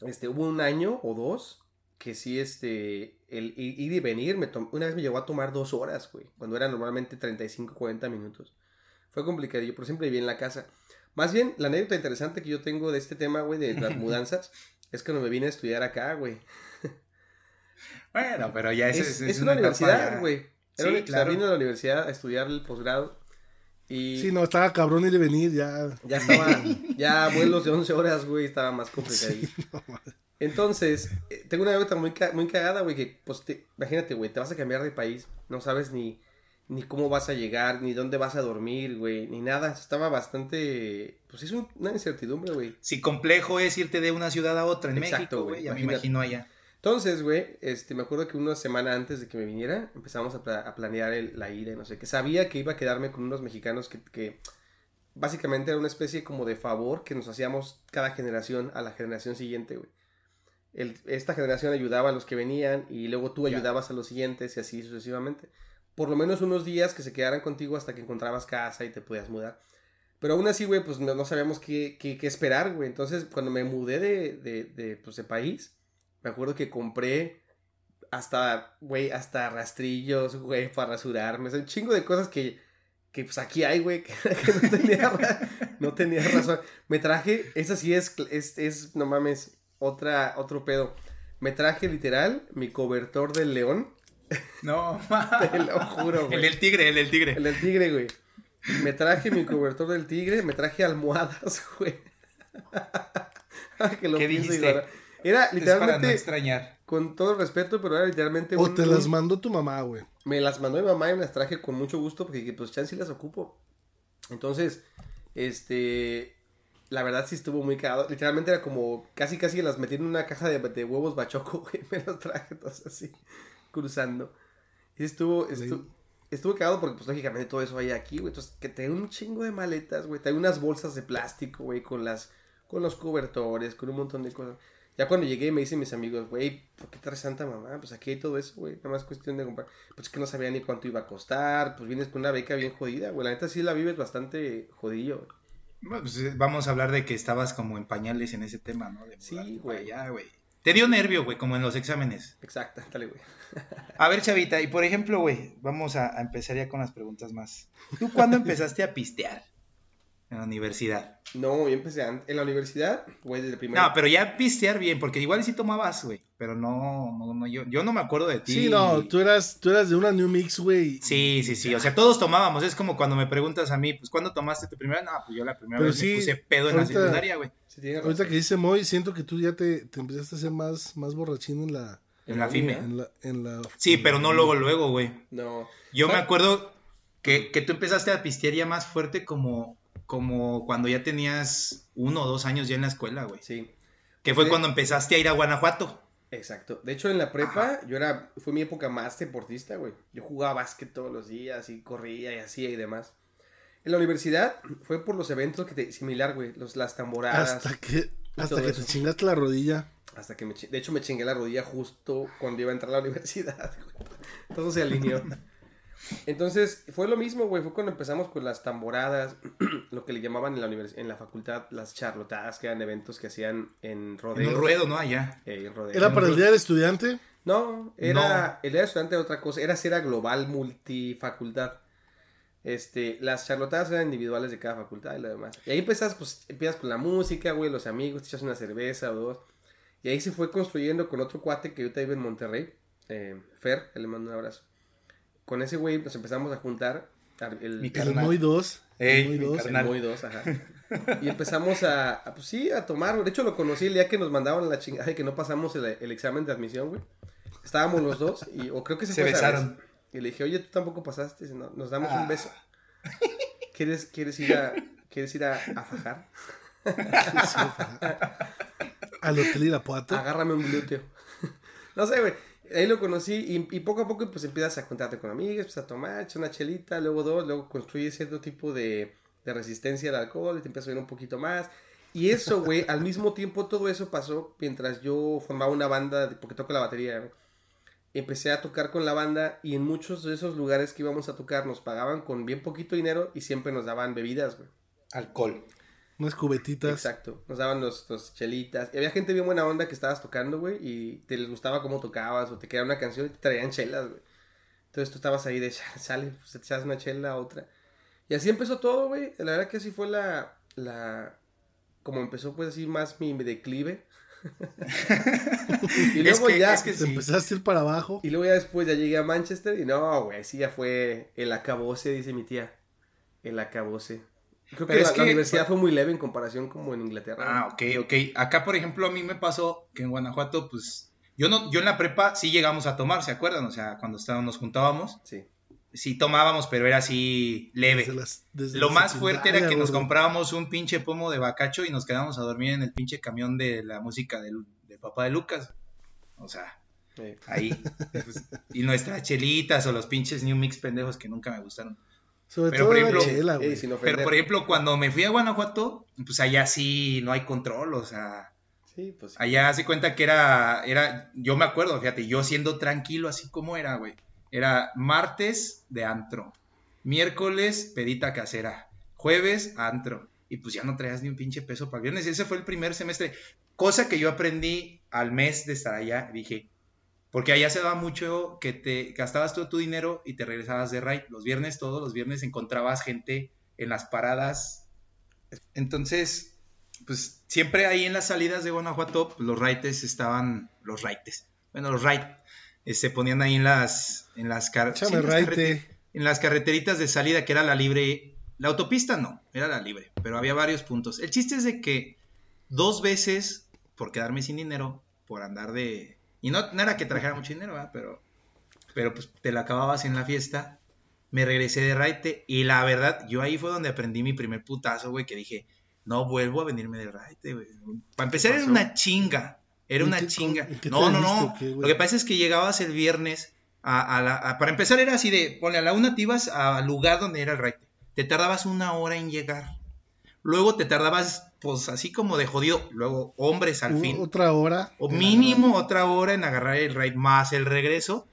este, hubo un año o dos que sí, este, el ir y venir, me una vez me llegó a tomar dos horas, güey, cuando era normalmente 35, 40 minutos. Fue complicado, yo por siempre viví en la casa. Más bien, la anécdota interesante que yo tengo de este tema, güey, de las mudanzas, es que no me vine a estudiar acá, güey. Bueno, pero ya es, es, es, es una, una universidad, güey. Era sí, claro. vine a la universidad a estudiar el posgrado. Y sí, no, estaba cabrón ir y venir, ya. Ya estaba, ya vuelos de 11 horas, güey, estaba más complicado. Sí, no, Entonces, eh, tengo una anécdota muy, muy cagada, güey, que, pues, te, imagínate, güey, te vas a cambiar de país, no sabes ni, ni cómo vas a llegar, ni dónde vas a dormir, güey, ni nada. Estaba bastante, pues, es una incertidumbre, güey. Sí, complejo es irte de una ciudad a otra en Exacto, México, güey, ya me imagino allá. Entonces, güey, este, me acuerdo que una semana antes de que me viniera, empezamos a, pla a planear el, la ida y no sé, que sabía que iba a quedarme con unos mexicanos que, que, básicamente era una especie como de favor que nos hacíamos cada generación a la generación siguiente, güey. El, esta generación ayudaba a los que venían y luego tú ayudabas a los siguientes y así sucesivamente. Por lo menos unos días que se quedaran contigo hasta que encontrabas casa y te podías mudar. Pero aún así, güey, pues no, no sabíamos qué, qué, qué esperar, güey. Entonces, cuando me mudé de, de, de, pues, de país, me acuerdo que compré hasta, güey, hasta rastrillos, güey, para rasurarme. O sea, un chingo de cosas que, que pues aquí hay, güey, que, que, no, tenía, no tenía razón. Me traje, esa sí es, es, es, no mames, otra, otro pedo. Me traje literal mi cobertor del león. No, te lo juro, güey. El del tigre, el del tigre. El del tigre, güey. Me traje mi cobertor del tigre, me traje almohadas, güey. que lo ¿Qué dijiste? Era literalmente. para no extrañar. Con todo el respeto, pero era literalmente. O un, te las mandó tu mamá, güey. Me las mandó mi mamá y me las traje con mucho gusto porque, pues, chance las ocupo. Entonces, este. La verdad sí estuvo muy cagado. Literalmente era como. Casi, casi las metí en una caja de, de huevos bachoco, güey. Me las traje todas así. Cruzando. Y estuvo. estuvo Estuvo cagado porque, pues, lógicamente todo eso hay aquí, güey. Entonces, que te un chingo de maletas, güey. Te unas bolsas de plástico, güey, con las. Con los cobertores, con un montón de cosas. Ya cuando llegué me dicen mis amigos, güey, ¿por qué traes tanta mamá? Pues aquí hay todo eso, güey. Nada más cuestión de comprar. Pues es que no sabía ni cuánto iba a costar. Pues vienes con una beca bien jodida, güey. La neta sí la vives bastante jodillo, güey. Pues vamos a hablar de que estabas como en pañales en ese tema, ¿no? De sí, güey. Ya, güey. Te dio nervio, güey, como en los exámenes. Exacto, dale, güey. a ver, Chavita, y por ejemplo, güey, vamos a, a empezar ya con las preguntas más. ¿Tú cuándo empezaste a pistear? En la universidad. No, yo empecé en la universidad, güey, desde el primer. No, pero ya pistear bien, porque igual sí tomabas, güey. Pero no, no, no, yo, yo no me acuerdo de ti. Sí, no, tú eras, tú eras de una New Mix, güey. Sí, sí, sí. O sea, todos tomábamos. Es como cuando me preguntas a mí, pues, ¿cuándo tomaste tu primera? No, pues yo la primera pero vez sí, me puse pedo ahorita, en la secundaria, güey. Sí, ahorita que dice Moy, siento que tú ya te, te empezaste a hacer más, más borrachín en la. En la FIME. En la, en la, sí, pero no luego, luego, güey. No. Yo me acuerdo que, que tú empezaste a pistear ya más fuerte como como cuando ya tenías uno o dos años ya en la escuela, güey. Sí, Que fue cuando empezaste a ir a Guanajuato. exacto. De hecho, en la prepa, yo era, fue mi época más deportista, güey. Yo jugaba básquet todos los días y corría y hacía y demás. En la universidad fue por los eventos que te, similar, güey, los, las tamboradas. Hasta que, hasta que eso. te chingaste la rodilla. Hasta que me de hecho me chingué la rodilla justo cuando iba a entrar a la universidad. güey. Todo se alineó. Entonces, fue lo mismo, güey. Fue cuando empezamos con las tamboradas, lo que le llamaban en la univers- en la facultad las charlotadas, que eran eventos que hacían en En rodeos. un ruedo, ¿no? Allá. Eh, en rodeos. ¿Era para el día del estudiante? No, era No. el día de estudiante era otra cosa, era si era global multifacultad. Este, las charlotadas eran individuales de cada facultad y lo demás. Y ahí empiezas, pues, empiezas con la música, güey, los amigos, te echas una cerveza o dos. Y ahí se fue construyendo con otro cuate que ahorita vive en Monterrey, eh, Fer, que le mando un abrazo. Con ese güey nos empezamos a juntar. El, Mi El. Moy 2. Ey, el Moy mi 2. carnal. el Moy 2, ajá. Y empezamos a, a, pues sí, a tomar. De hecho, lo conocí el día que nos mandaban la chingada y que no pasamos el, el examen de admisión, güey. Estábamos los dos y, o creo que se, Se fue esa besaron. vez. Y le dije, oye, tú tampoco pasaste, "No, nos damos Ah. un beso. ¿Quieres, quieres ir a, quieres ir a, a fajar? Al Hotel Irapuato. Agárrame un glúteo. no sé, güey. Ahí lo conocí y, y poco a poco pues empiezas a juntarte con amigos, empiezas a tomar, una chelita, luego dos, luego construyes cierto tipo de, de resistencia al alcohol y te empiezas a ver un poquito más. Y eso, güey, al mismo tiempo todo eso pasó mientras yo formaba una banda, porque toco la batería. Empecé a tocar con la banda y en muchos de esos lugares que íbamos a tocar nos pagaban con bien poquito dinero y siempre nos daban bebidas, güey. Alcohol. Unas cubetitas. Exacto. Nos daban los, los chelitas. Y había gente bien buena onda que estabas tocando, güey, y te les gustaba cómo tocabas o te quería una canción y te traían chelas, güey. Entonces tú estabas ahí de, "Cha- sale, pues te echas una chela, otra. Y así empezó todo, güey. La verdad que así fue la, la, como empezó pues así más mi declive. y Es luego que- ya, es que Te sí. empezaste a ir para abajo. y luego ya después ya llegué a Manchester y no, güey, sí ya fue el acabose, dice mi tía. El acabose. Creo que Pero la, es la que- universidad fue muy leve en comparación como en Inglaterra. Ah, ok, ok. Acá, por ejemplo, a mí me pasó que en Guanajuato, pues, yo no, yo en la prepa sí llegamos a tomar, ¿se acuerdan? O sea, cuando estábamos, nos juntábamos, Sí. sí tomábamos, pero era así leve. Desde las- desde Lo más fuerte era que nos comprábamos un pinche pomo de bacacho y nos quedábamos a dormir en el pinche camión de la música del, del papá de Lucas. O sea, Sí. ahí. pues, y nuestras chelitas o los pinches New Mix pendejos que nunca me gustaron. Sobre Pero, todo por la ejemplo, chela, güey. Pero, por ejemplo, cuando me fui a Guanajuato, pues allá sí no hay control, o sea, Sí, pues. allá hace cuenta que era, era, yo me acuerdo, fíjate, yo siendo tranquilo así como era, güey. Era martes de antro, miércoles pedita casera, jueves antro, y pues ya no traías ni un pinche peso para el viernes. Ese fue el primer semestre, cosa que yo aprendí al mes de estar allá, dije, porque allá se daba mucho que te gastabas todo tu dinero y te regresabas de ride. Los viernes, todos los viernes encontrabas gente en las paradas. Entonces, pues siempre ahí en las salidas de Guanajuato, pues, los raites estaban, los raites, bueno, los raites, se ponían ahí en las, en las, car- sí, las en las carreteritas de salida, que era la libre, la autopista no, era la libre, pero había varios puntos. El chiste es de que dos veces, por quedarme sin dinero, por andar de... Y no, no era que trajera mucho dinero, ¿verdad? pero, pero pues te la acababas en la fiesta, me regresé de raite y la verdad, yo ahí fue donde aprendí mi primer putazo, güey, que dije, no vuelvo a venirme de raite, güey. Para empezar era una chinga, era ¿En una chinga. No, no, no. qué? Lo que pasa es que llegabas el viernes a, a la, a- para empezar era así de, ponle a la una te ibas al lugar donde era el raite. Te tardabas una hora en llegar. Luego te tardabas, pues así como de jodido. Luego hombres al fin. Otra hora. O mínimo otra hora en agarrar el raid más el regreso.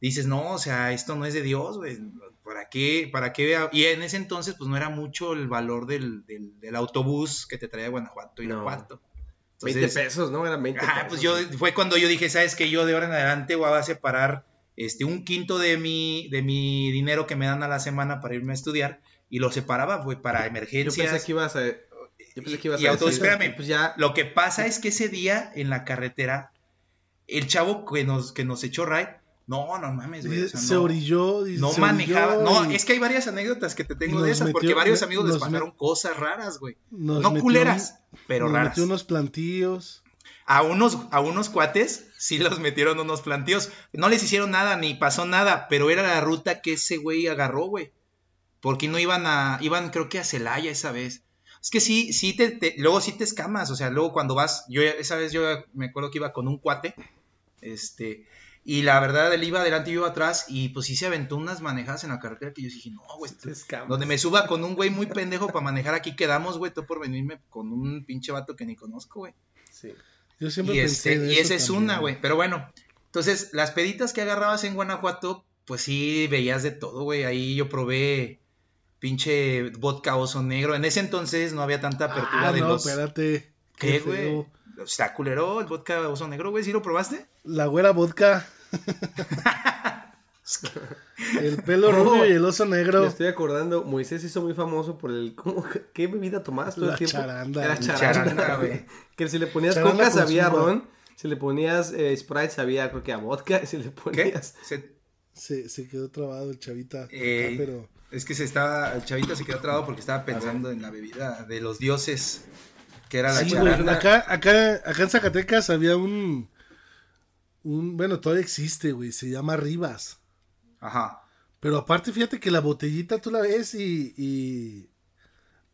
Dices, no, o sea, esto no es de Dios, güey. ¿Para qué? ¿Para qué? vea? Y en ese entonces, pues no era mucho el valor del, del, del autobús que te traía de Guanajuato y No. Irapuato. 20 Entonces, pesos, ¿no? Eran 20 Ajá, pesos. pues yo fue cuando yo dije, ¿sabes qué? Yo de ahora en adelante voy a separar este un quinto de mi de mi dinero que me dan a la semana para irme a estudiar y lo separaba, güey, para Yo emergencias. pensé que ibas a. Yo pensé que ibas Y a. decir, espérame. Pues ya. Lo que pasa es que ese día en la carretera el chavo que nos que nos echó ride, no, no mames, güey, o sea, se no, orilló. no se manejaba, orilló no, y es que hay varias anécdotas que te tengo de esas, porque varios amigos les pasaron cosas raras, güey. nos No metió culeras, pero nos raras. metió unos plantillos. A unos, a unos cuates sí los metieron unos plantíos. No les hicieron nada, ni pasó nada, pero era la ruta que ese güey agarró, güey. Porque no iban a, iban creo que a Celaya esa vez. Es que sí, sí te, te- luego sí te escamas, o sea, luego cuando vas, yo esa vez yo me acuerdo que iba con un cuate, este, y la verdad él iba adelante y yo iba atrás, y pues sí se aventó unas manejadas en la carretera que yo dije, no, güey, Te escamas. donde me suba con un güey muy pendejo para manejar aquí quedamos, güey, todo por venirme con un pinche vato que ni conozco, güey. Sí. Yo siempre Y, pensé este, en y eso esa es una, güey. Pero bueno, entonces las peditas que agarrabas en Guanajuato, pues sí veías de todo, güey. Ahí yo probé pinche vodka oso negro. En ese entonces no había tanta apertura Ah, de no, los. espérate. ¿Qué, Qué güey? Está culero el vodka oso negro, güey. ¿Sí lo probaste? La güera vodka. el pelo No. rubio y el oso Me negro. estoy acordando, Moisés se hizo muy famoso por el... ¿cómo, ¿Qué bebida tomabas todo La el tiempo? charanda. Era charanda, güey. Que si le ponías Charanda coca sabía ron, si le ponías eh, Sprite sabía creo que a vodka, si le ¿Qué? ponías... Se- Se, se quedó trabado el chavita. acá, pero Es que se estaba. El chavito se quedó trabado porque estaba pensando en la bebida de los dioses. Que era la Sí, charanda. acá, acá, acá en Zacatecas había un, un, bueno, todavía existe, güey, se llama Rivas. Ajá. Pero aparte, fíjate que la botellita tú la ves y, y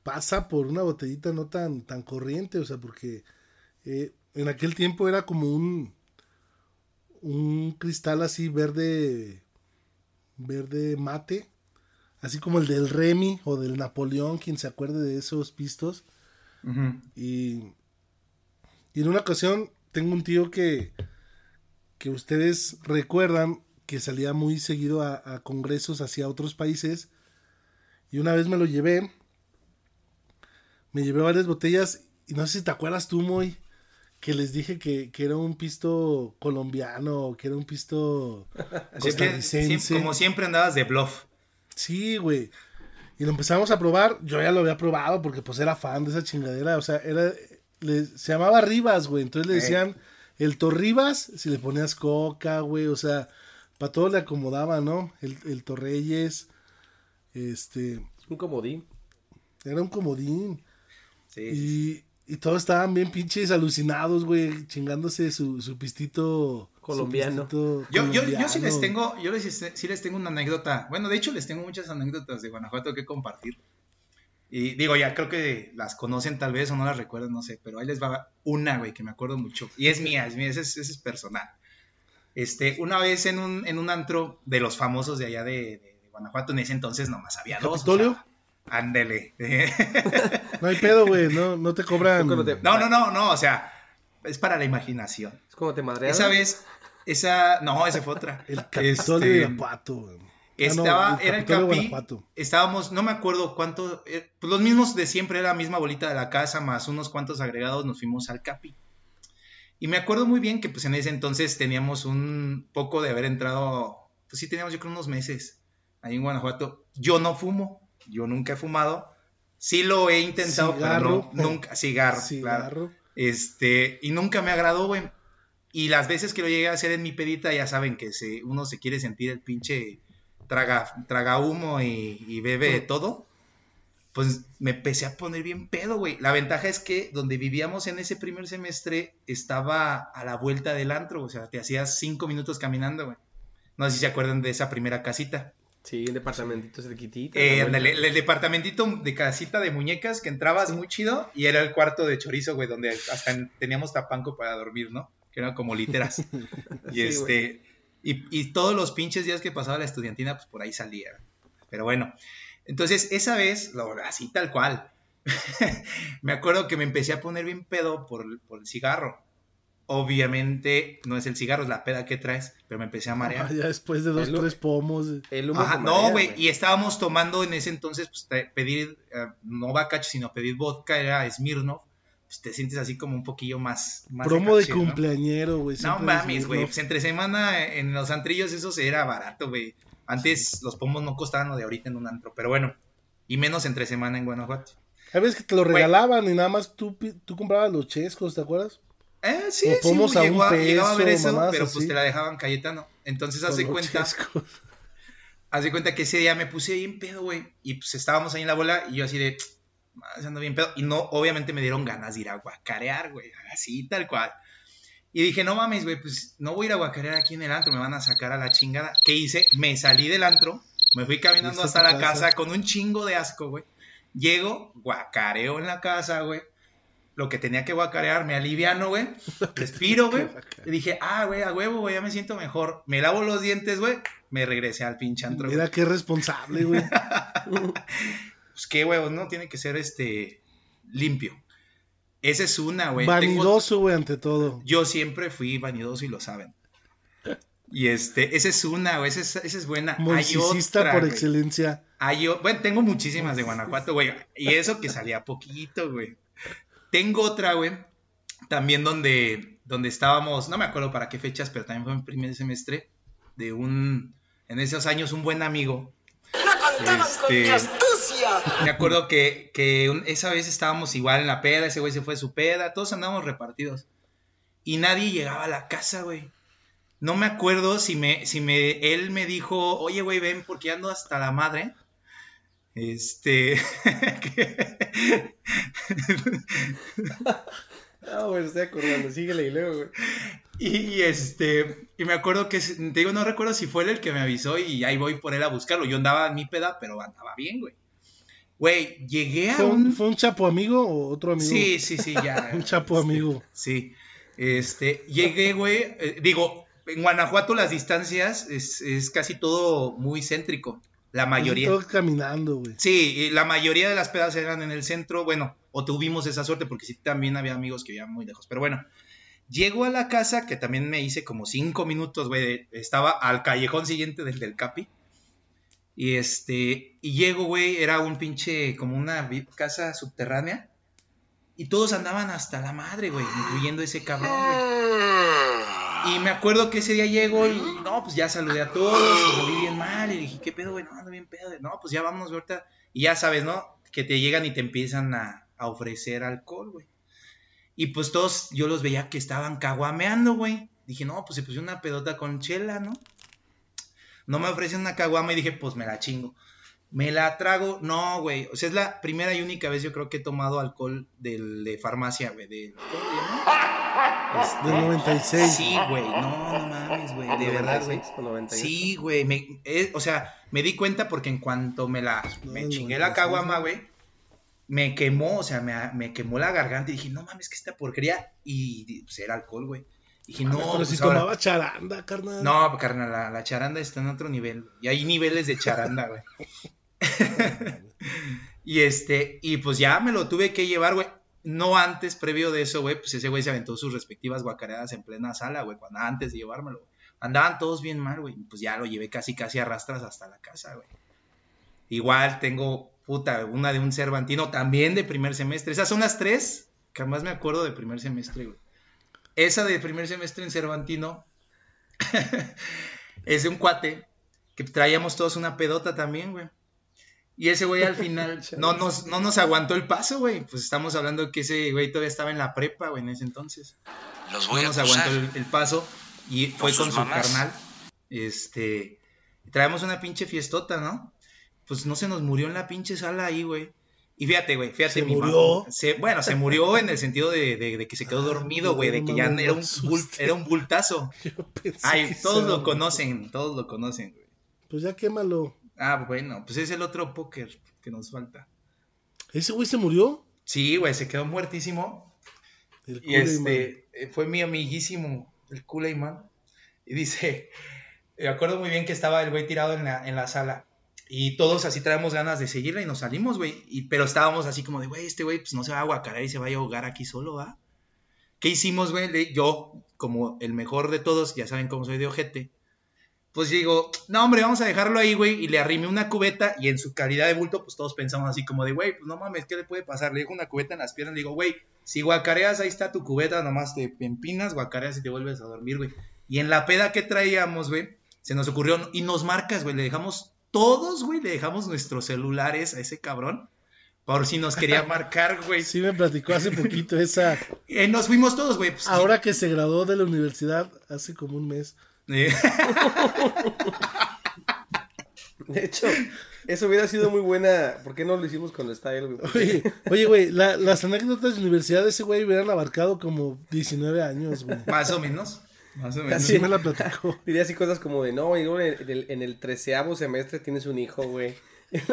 pasa por una botellita no tan, tan corriente, o sea, porque eh, en aquel tiempo era como un, un cristal así verde, verde mate, así como el del Remy o del Napoleón, quien se acuerde de esos pistos. Y, y en una ocasión tengo un tío que, que ustedes recuerdan que salía muy seguido a, a congresos hacia otros países. Y una vez me lo llevé. Me llevé varias botellas. Y no sé si te acuerdas tú, Moy. Que les dije que, que era un pisto colombiano. Que era un pisto costarricense. como siempre andabas de bluff. Sí, güey. Y lo empezamos a probar. Yo ya lo había probado porque pues era fan de esa chingadera. O sea, era le- se llamaba Rivas, güey. Entonces le Ey. decían el Torribas si le ponías coca, güey. O sea, para todo le acomodaba, ¿no? El, el Torreyes. Este. Un comodín. Era un comodín. Sí, sí, Y, y todos estaban bien pinches alucinados, güey. Chingándose su, su pistito. Colombiano. Yo, yo, yo sí les tengo, yo les, sí les tengo una anécdota. Bueno, de hecho les tengo muchas anécdotas de Guanajuato que compartir. Y digo, ya creo que las conocen tal vez o no las recuerdan, no sé, pero ahí les va una, güey, que me acuerdo mucho. Y es mía, es mía, esa es, es personal. Este, una vez en un, en un antro de los famosos de allá de, de- de Guanajuato, en ese entonces nomás había dos. o ¿Capitolio? sea, ándele. No hay pedo, güey. No, no te cobran. No, no, no, no, o sea, es para la imaginación. Es como te madrearon. Esa vez, esa, no, esa fue otra. El Capitolio Este, de Irapuato, güey. No, Estaba, era el Capitolio de Capi, estábamos, no me acuerdo cuánto, eh, pues los mismos de siempre, era la misma bolita de la casa, más unos cuantos agregados, nos fuimos al Capi. Y me acuerdo muy bien que pues en ese entonces teníamos un poco de haber entrado, pues sí teníamos yo creo unos meses ahí en Guanajuato. Yo no fumo, yo nunca he fumado, sí lo he intentado, Cigarro. pero no, nunca, cigarro, claro. Este, y nunca me agradó, güey. Y las veces que lo llegué a hacer en mi pedita, ya saben que se, uno se quiere sentir el pinche traga, traga humo y, y bebe todo. Pues me empecé a poner bien pedo, güey. La ventaja es que donde vivíamos en ese primer semestre estaba a la vuelta del antro, o sea, te hacías cinco minutos caminando, güey. No sé si se acuerdan de esa primera casita. Sí, un departamentito cerquitito. Eh, el, departamentito de casita de muñecas que entrabas muy chido y era el cuarto de chorizo, güey, donde hasta en- teníamos tapanco para dormir, ¿no? Que eran como literas. y Sí, este, y, y todos los pinches días que pasaba la estudiantina, pues por ahí salía. Pero bueno, entonces esa vez, lo- así tal cual, me acuerdo que me empecé a poner bien pedo por, por el cigarro. Obviamente no es el cigarro, es la peda que traes, pero me empecé a marear. Ah, ya después de dos, Es lo- tres pomos. El humo Ajá, no, güey, y estábamos tomando en ese entonces, pues, pedir, eh, no bacacho, sino pedir vodka, era Smirnoff, pues te sientes así como un poquillo más... más Promo de ¿no? cumpleañero, güey. No mames, güey, pues entre semana eh, en los antrillos eso se era barato, güey. Antes los pomos no costaban lo de ahorita en un antro, pero bueno, y menos entre semana en Guanajuato. Hay veces que te lo regalaban y nada más tú, tú comprabas los chescos, ¿te acuerdas? Eh, sí, O sí, pomos a llegó un a, llegaba a ver eso, pero pues así. te la dejaban Cayetano. Entonces, Con los cuenta, de cuenta que ese día me puse bien pedo, güey. Y pues estábamos ahí en la bola y yo así de, "Madre, ando bien pedo. Y no, obviamente me dieron ganas de ir a guacarear, güey. Así, tal cual. Y dije, no mames, güey, pues no voy a ir a guacarear aquí en el antro, me van a sacar a la chingada. ¿Qué hice? Me salí del antro Me fui caminando ¿Fuiste a hasta la casa? casa con un chingo de asco, güey. Llego, guacareo en la casa, güey. Lo que tenía que guacarear, me aliviano, güey. Respiro, güey. Y dije, ah, güey, a huevo, güey, ya me siento mejor. Me lavo los dientes, güey. Me regresé al pinche antro. Mira qué responsable, güey. Pues qué huevos, ¿no? Tiene que ser este limpio. Esa es una, güey. Vanidoso, güey, ante todo. Yo siempre fui vanidoso y lo saben. Y este, esa es una, güey. Esa es, esa es buena. Hay otra, por güey. excelencia. Hay o- bueno, tengo muchísimas de Guanajuato, güey. Y eso que salía poquito, güey. Tengo otra, güey. También donde, donde estábamos, no me acuerdo para qué fechas, pero también fue en primer semestre. De un, en esos años, un buen amigo. Este, me acuerdo que, que un- esa vez estábamos igual en la peda, ese güey se fue a su peda, todos andábamos repartidos. Y nadie llegaba a la casa, güey. No me acuerdo si me, si me, él me dijo, oye, güey, ven, porque ando hasta la madre. Este. Ah, güey, estoy acordando. Síguele y luego, güey. y, y, este. Y me acuerdo que. Te digo, no recuerdo si fue él el que me avisó y ahí voy por él a buscarlo. Yo andaba en mi peda, pero andaba bien, güey. Güey, llegué a ¿Fue un, un. fue un chapo amigo o otro amigo? Sí, sí, sí, ya. Un chapo amigo. Sí. Este, llegué, güey. eh, digo, en Guanajuato las distancias es, es casi todo muy céntrico. La mayoría. Todo caminando, güey. Sí, y la mayoría de las pedas eran en el centro. Bueno, o tuvimos esa suerte porque sí también había amigos que vivían muy lejos. Pero bueno, llego a la casa que también me hice como cinco minutos, güey. Estaba al callejón siguiente del del Capi. Y este, y llego, güey, era un pinche, como una casa subterránea. Y todos andaban hasta la madre, güey, incluyendo ese cabrón, güey. Y me acuerdo que ese día llego y no, pues ya saludé a todos lo vi bien mal. Y dije, ¿qué pedo, güey? No, ando bien pedo. No, pues ya vámonos, ahorita. Y ya sabes, ¿no? Que te llegan y te empiezan a, a ofrecer alcohol, güey. Y pues todos, yo los veía que estaban caguameando, güey. Dije, no, pues se puso una pedota con chela, ¿no? No me ofrecen una caguama y dije, pues me la chingo. Me la trago, no, güey. O sea, es la primera y única vez yo creo que he tomado alcohol del, de farmacia, güey. De, ¿Cómo se llama? Este, Del 96. Sí, güey. No, no mames, güey. De verdad, güey. 96 o 98. Sí, güey. me- eh, o sea, me di cuenta porque en cuanto me la me no, chingué no, la caguama, güey, me quemó, o sea, me, me quemó la garganta y dije, no mames, que esta porquería. Y pues era alcohol, güey. Dije, no, Pero pues, si ahora- tomaba charanda, carnal. No, carnal, la, la charanda está en otro nivel. Y hay niveles de charanda, güey. y este, y pues ya me lo tuve que llevar, güey. No antes, previo de eso, güey, pues ese güey se aventó sus respectivas guacareadas en plena sala, güey, cuando antes de llevármelo. Andaban todos bien mal, güey. Pues ya lo llevé casi, casi a rastras hasta la casa, güey. Igual tengo, puta, una de un Cervantino también de primer semestre. Esas son las tres que más me acuerdo de primer semestre, güey. Esa de primer semestre en Cervantino es de un cuate que traíamos todos una pedota también, güey. Y ese güey al final no nos, no nos aguantó el paso, güey. Pues estamos hablando que ese güey todavía estaba en la prepa, güey, en ese entonces. Los No voy a nos acusar. aguantó el, el paso y fue con su mamás. carnal. Este, traemos una pinche fiestota, ¿no? Pues no se nos murió en la pinche sala ahí, güey. Y fíjate, güey, fíjate, ¿Se mi murió? mamá- se- bueno, se murió en el sentido de, de- de que se quedó Ah, dormido, güey, de que no ya era un, era un bultazo. Yo pensé Ay, todos lo conocen, todos lo conocen, güey. Pues ya quémalo. Ah, bueno, pues es el otro póker que nos falta. ¿Ese güey se murió? Sí, güey, se quedó muertísimo. El Y este, eh, fue mi amiguísimo, el Kool-Aid Man. Y dice, me acuerdo muy bien que estaba el güey tirado en la, en la sala. Y todos así traemos ganas de seguirle y nos salimos, güey. Y, pero estábamos así como de, güey, este güey pues no se va a aguacarar y se va a ahogar aquí solo, ¿va? ¿Qué hicimos, güey? Yo, como el mejor de todos, ya saben cómo soy de ojete, pues digo, no, hombre, vamos a dejarlo ahí, güey. Y le arrimé una cubeta y en su calidad de bulto, pues todos pensamos así como de, güey, pues no mames, ¿qué le puede pasar? Le dejo una cubeta en las piernas, le digo, güey, si guacareas, ahí está tu cubeta, nomás te empinas, guacareas y te vuelves a dormir, güey. Y en la peda que traíamos, güey, se nos ocurrió, y nos marcas, güey, le dejamos todos, güey, le dejamos nuestros celulares a ese cabrón, por si nos quería marcar, güey. Sí me platicó hace poquito esa... Eh, nos fuimos todos, güey. pues, Ahora que se graduó de la universidad hace como un mes. De hecho, eso hubiera sido muy buena. ¿Por qué no lo hicimos cuando está él, güey? Oye, oye, güey, la- las anécdotas de universidad de ese güey hubieran abarcado como 19 años, güey. más o menos. Más o menos. Así Sí me la platicó. Diría así cosas como de, no, en el, en el, treceavo semestre tienes un hijo, güey. en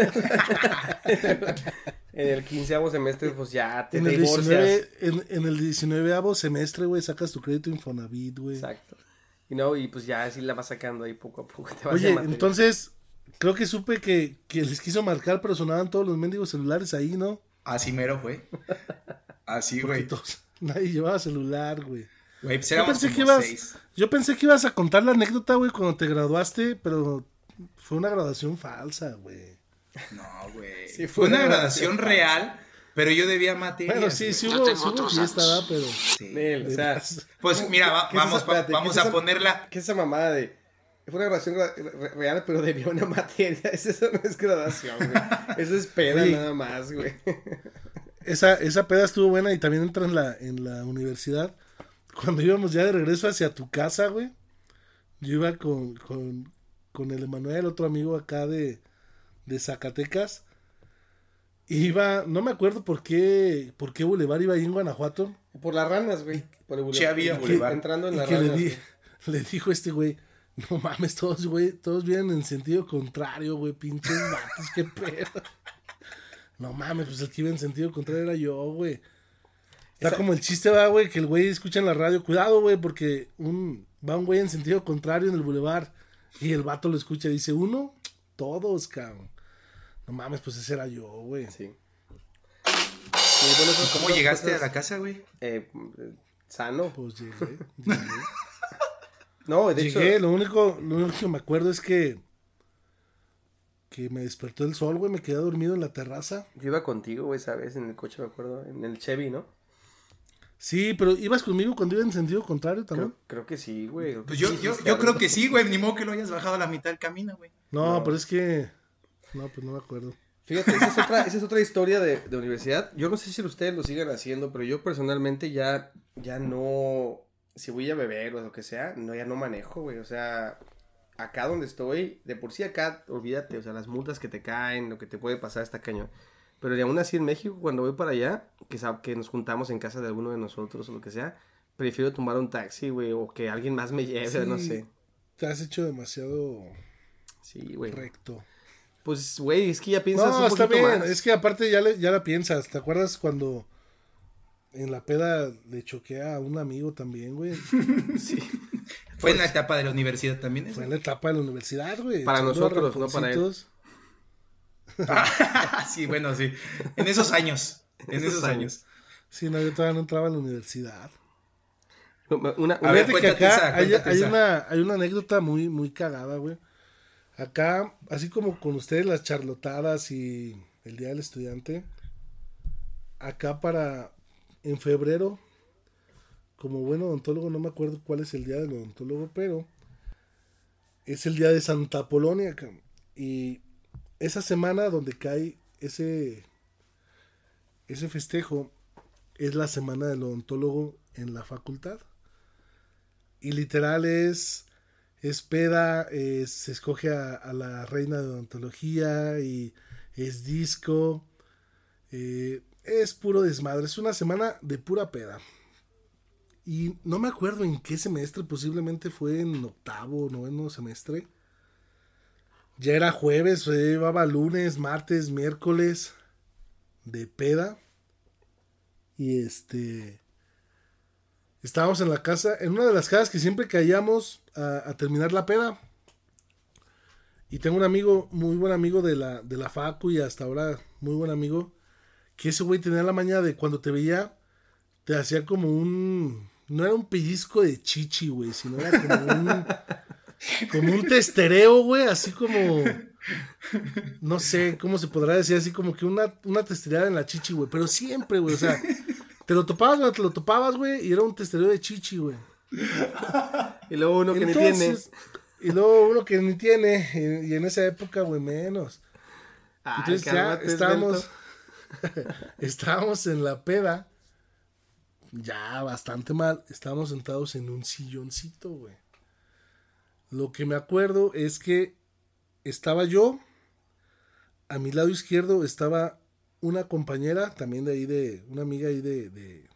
el quinceavo semestre, pues ya te En el, divorcias. 19, en, en el 19 semestre, güey, sacas tu crédito Infonavit, güey. Exacto. Y no, y pues ya así la vas sacando ahí poco a poco. Te vas Oye, entonces, creo que supe que, que les quiso marcar, pero sonaban todos los mendigos celulares ahí, ¿no? Así mero fue. Así, güey. nadie llevaba celular, güey. Güey, pues Yo pensé, que ibas, seis. yo pensé que ibas a contar la anécdota, güey, cuando te graduaste, pero fue una graduación falsa, güey. No, güey. Sí, fue fue una una graduación graduación real, pero yo debía materias. Bueno, sí, sí hubo, hubo fiesta. ¿verdad? pero... Sí. Nel, o sea, Pues mira, va- ¿qué es vamos, esa- va- espérate, vamos a esa- ponerla. ¿Qué es esa mamada de... Fue una re- real, pero debía una materia. Eso no es graduación, güey. Eso es peda nada más, güey. Esa, esa peda estuvo buena y también entra en la, en la universidad. Cuando íbamos ya de regreso hacia tu casa, güey, yo iba con, con, con el Emanuel, otro amigo acá de, de Zacatecas. Iba, no me acuerdo por qué, por qué Boulevard iba ahí en Guanajuato. Por las ranas, güey. Por el Sí, había bulevar. Entrando en las le, ranas. di- le dijo este güey, no mames, todos, güey, todos vienen en sentido contrario, güey, pinches vatos, qué pedo. No mames, pues el que iba en sentido contrario era yo, güey. Está Esa- como el chiste, va, güey, que el güey escucha en la radio, cuidado, güey, porque un, va un güey en sentido contrario en el bulevar y el vato lo escucha y dice, uno, todos, cabrón. No mames, pues ese era yo, güey. Sí. Sí, bueno, esas ¿Cómo cosas- llegaste a la casa, güey? eh, sano. Pues llegué, llegué. No, de Llegué, hecho, lo único, lo único que me acuerdo es que que me despertó el sol, güey, me quedé dormido en la terraza. yo iba contigo, güey, ¿sabes? En el coche, me acuerdo. En el Chevy, ¿no? Sí, pero ibas conmigo cuando iba en sentido contrario también. Creo, creo que sí, güey. Pues yo, yo, yo creo que sí, güey. Ni modo que lo hayas bajado a la mitad del camino, güey. No, No. pero es que no, pues no me acuerdo. Fíjate, esa es otra, esa es otra historia de, de universidad. Yo no sé si ustedes lo sigan haciendo, pero yo personalmente ya, ya no, si voy a beber o lo que sea, no, ya no manejo, güey. O sea, acá donde estoy, de por sí acá, olvídate, o sea, las multas que te caen, lo que te puede pasar está cañón. Pero aún así en México, cuando voy para allá, que, que nos juntamos en casa de alguno de nosotros o lo que sea, prefiero tomar un taxi, güey, o que alguien más me lleve, Sí. no sé. Te has hecho demasiado Sí, güey. recto. Pues, güey, es que ya piensas No, un está poquito bien. más. Es que aparte ya, le, ya la piensas. ¿Te acuerdas cuando en la peda le choqué a un amigo también, güey? Sí. Fue en la etapa de la universidad también. eso? Fue en la etapa de la universidad, güey. Para nosotros, no para él. sí, bueno, sí. En esos años. En Esos esos años. Sí, no, yo todavía no entraba a la universidad. Una, una- A ver, que acá esa, hay, hay una, hay una anécdota muy, muy cagada, güey. Acá, así como con ustedes las charlotadas y el Día del Estudiante, acá para, en febrero, como buen odontólogo, no me acuerdo cuál es el día del odontólogo, pero es el día de Santa Polonia. Y esa semana donde cae ese, ese festejo es la semana del odontólogo en la facultad. Y literal es, es peda, se escoge a, la reina de odontología y es disco. eh, es puro desmadre, es una semana de pura peda. Y no me acuerdo en qué semestre, posiblemente fue en octavo o noveno semestre. Ya era jueves, llevaba lunes, martes, miércoles de peda. Y este. Estábamos en la casa, en una de las casas que siempre caíamos a, a terminar la peda. Y tengo un amigo, muy buen amigo de la, de la Facu y hasta ahora muy buen amigo. Que ese güey tenía la maña de cuando te veía, te hacía como un. No era un pellizco de chichi, güey, sino era como un. Como un testereo, güey, así como. No sé cómo se podrá decir, así como que una, una testereada en la chichi, güey. Pero siempre, güey, o sea, te lo topabas, güey, te lo topabas, güey, y era un testereo de chichi, güey. Y luego uno que ni tiene. Y luego uno que ni tiene, y, y en esa época, güey, menos. Ay, Entonces ya estábamos, estábamos en la peda, ya bastante mal, estábamos sentados en un silloncito, güey. Lo que me acuerdo es que estaba yo, a mi lado izquierdo estaba una compañera, también de ahí de, una amiga ahí de, de,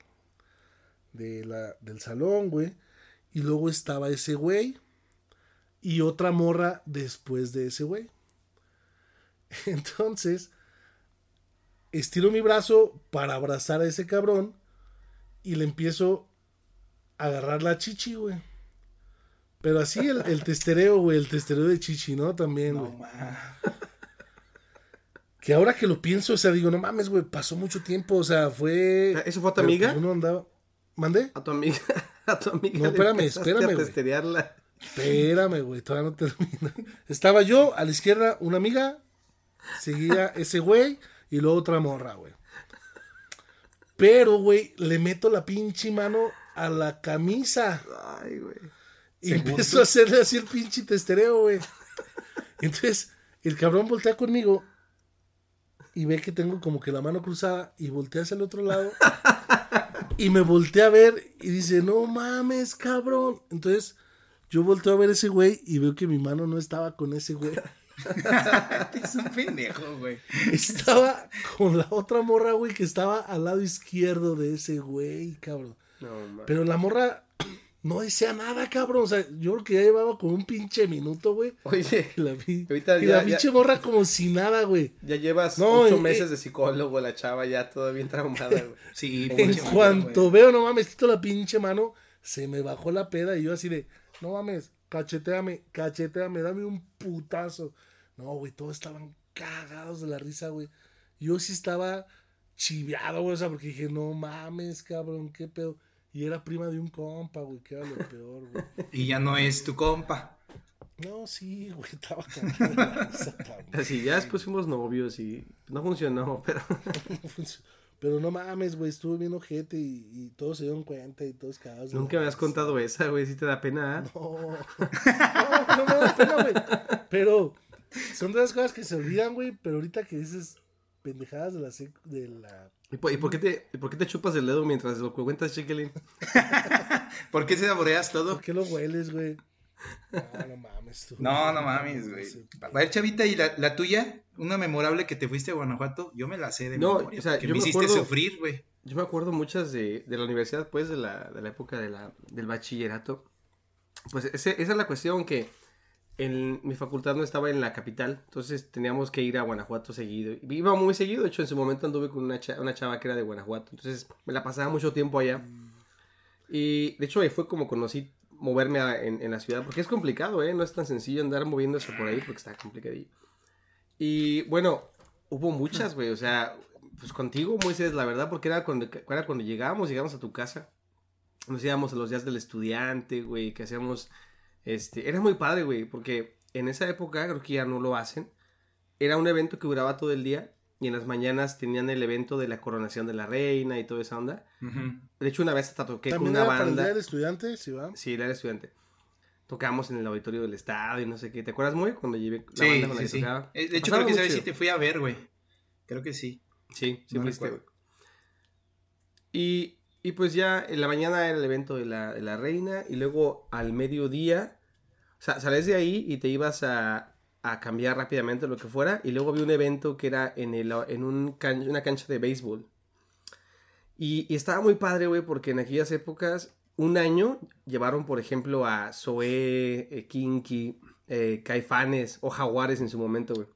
de la, del salón, güey. y luego estaba ese güey y otra morra después de ese güey. Entonces, estiro mi brazo para abrazar a ese cabrón y le empiezo a agarrar la chichi, güey. Pero así el, el testereo, güey, el testereo de chichi, ¿no? También, güey. que ahora que lo pienso, o sea, digo, no mames, güey, pasó mucho tiempo, o sea, fue... ¿Eso fue a tu pero, amiga? pues, uno andaba... ¿Mandé? A tu amiga. A tu amiga. No, espérame, espérame, güey. Espérame, güey, todavía no termina. Estaba yo, a la izquierda, una amiga, seguía ese güey y luego otra morra, güey. Pero, güey, le meto la pinche mano a la camisa Ay, güey. y empiezo a hacerle así el pinche testereo, güey. Entonces, el cabrón voltea conmigo y ve que tengo como que la mano cruzada y voltea hacia el otro lado y me voltea a ver y dice, no mames, cabrón. Entonces, yo volteo a ver ese güey y veo que mi mano no estaba con ese güey. es un pendejo, güey. Estaba con la otra morra, güey, que estaba al lado izquierdo de ese güey, cabrón. No. Pero la morra no decía nada, cabrón. O sea, yo creo que ya llevaba como un pinche minuto, güey. Oye, Y la, vi- Ahorita y ya- la ya- pinche morra como si nada, güey. ya llevas No, ocho eh, meses eh. de psicólogo, la chava ya toda bien traumada, güey. Sí, En cuanto veo, no mames, quito la pinche mano, se me bajó la peda y yo así de, no mames, cacheteame, cacheteame, dame un putazo. No, güey, todos estaban cagados de la risa, güey. Yo sí estaba chiveado, güey, o sea, porque dije, no mames, cabrón, qué pedo. Y era prima de un compa, güey, que era lo peor, güey. Y ya no es tu compa. No, sí, güey, estaba cabrón. Así, ya después fuimos novios y no funcionó, pero Pero no mames, güey, estuvo bien ojete y, y todos se dieron cuenta y todos cagados. nunca me has contado esa, güey, si te da pena, ¿ah? No, no, no me da pena, güey. Pero son de las cosas que se olvidan, güey. Pero ahorita que dices pendejadas de la, sec- de la... ¿Y por, y por qué te, y por qué te chupas el dedo mientras lo cuentas, Chiquilín? ¿Por qué se saboreas todo? ¿Por qué lo hueles, güey? No, no mames. tú. No, no mames, güey. A ver, Chavita, ¿y la, la tuya? Una memorable que te fuiste a Guanajuato. Yo me la sé de No, memoria. o sea, que yo me me hiciste acuerdo- sufrir, güey. Yo me acuerdo muchas de, de la universidad, pues, de la, de la época de la, del bachillerato. Pues ese- esa es la cuestión que en mi facultad no estaba en la capital, entonces teníamos que ir a Guanajuato seguido. Iba muy seguido, de hecho en su momento anduve con una, cha- una chava que era de Guanajuato, entonces me la pasaba mucho tiempo allá. Y de hecho ahí fue como conocí moverme a- en, en la ciudad, porque es complicado, ¿eh? No es tan sencillo andar moviéndose por ahí porque está complicadillo. Y bueno, hubo muchas, güey, o sea, pues contigo, Moisés, la verdad, porque era cuando, era cuando llegábamos, llegábamos a tu casa, nos íbamos a los días del estudiante, güey, que hacíamos, este, era muy padre, güey, porque en esa época, creo que ya no lo hacen, era un evento que duraba todo el día y en las mañanas tenían el evento de la coronación de la reina y toda esa onda. Ujú. De hecho, una vez hasta toqué con También una era para el banda. día del estudiante, ¿sí va? Sí, era estudiante. Tocamos en el auditorio del estado y no sé qué. ¿Te acuerdas, muy Cuando llevé la Sí, banda con la sí, que sí. tocaba. Eh, De La hecho, creo que sabes si chido. te fui a ver, güey. Creo que sí. Sí, sí No fuiste, güey. Y, y pues ya en la mañana era el evento de la, de la reina y luego al mediodía, sea, sales de ahí y te ibas a, a cambiar rápidamente lo que fuera y luego había un evento que era en, el, en un can- una cancha de béisbol. Y, y estaba muy padre, güey, porque en aquellas épocas, un año llevaron, por ejemplo, a Zoé, eh, Kinky, eh, Caifanes o Jaguares en su momento, güey.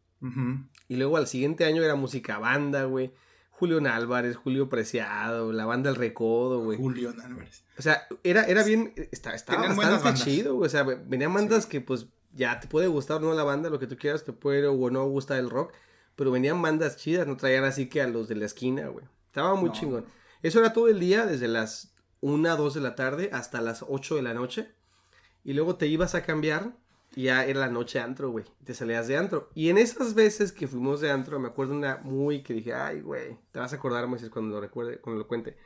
Y luego al siguiente año era música banda, güey. Julio Álvarez, Julio Preciado, la banda El Recodo, güey. Julio Álvarez. O sea, era, era bien, está, estaba bastante chido, güey. O sea, venían bandas que pues ya te puede gustar o no la banda, lo que tú quieras, te puede o no gustar el rock. Pero venían bandas chidas, no traían así que a los de la esquina, güey. Estaba muy No. chingón. Eso era todo el día, desde las 1, 2 de la tarde hasta las 8 de la noche. Y luego te ibas a cambiar ya era la noche antro, güey. Te salías de antro. Y en esas veces que fuimos de antro, me acuerdo una muy que dije, ay, güey, te vas a acordar, Moisés, cuando lo recuerde, cuando lo cuente.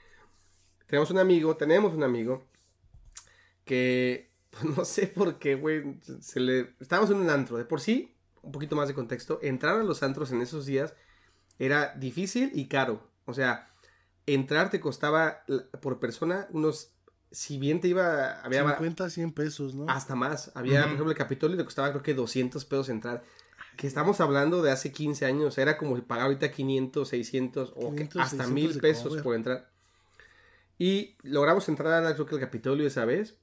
Tenemos un amigo, tenemos un amigo que, pues, no sé por qué, güey, se le... Estábamos en un antro, de por sí, un poquito más de contexto, entrar a los antros en esos días era difícil y caro. O sea, entrar te costaba por persona unos... Si bien te iba... Había, 50, 100 pesos, ¿no? hasta más. Había, por ejemplo, el Capitolio le costaba creo que 200 pesos entrar. Que estamos hablando de hace 15 años. Era como pagar ahorita 500, 600 o que 500, hasta 600 1000 de pesos por entrar. Y logramos entrar a creo que el Capitolio esa vez.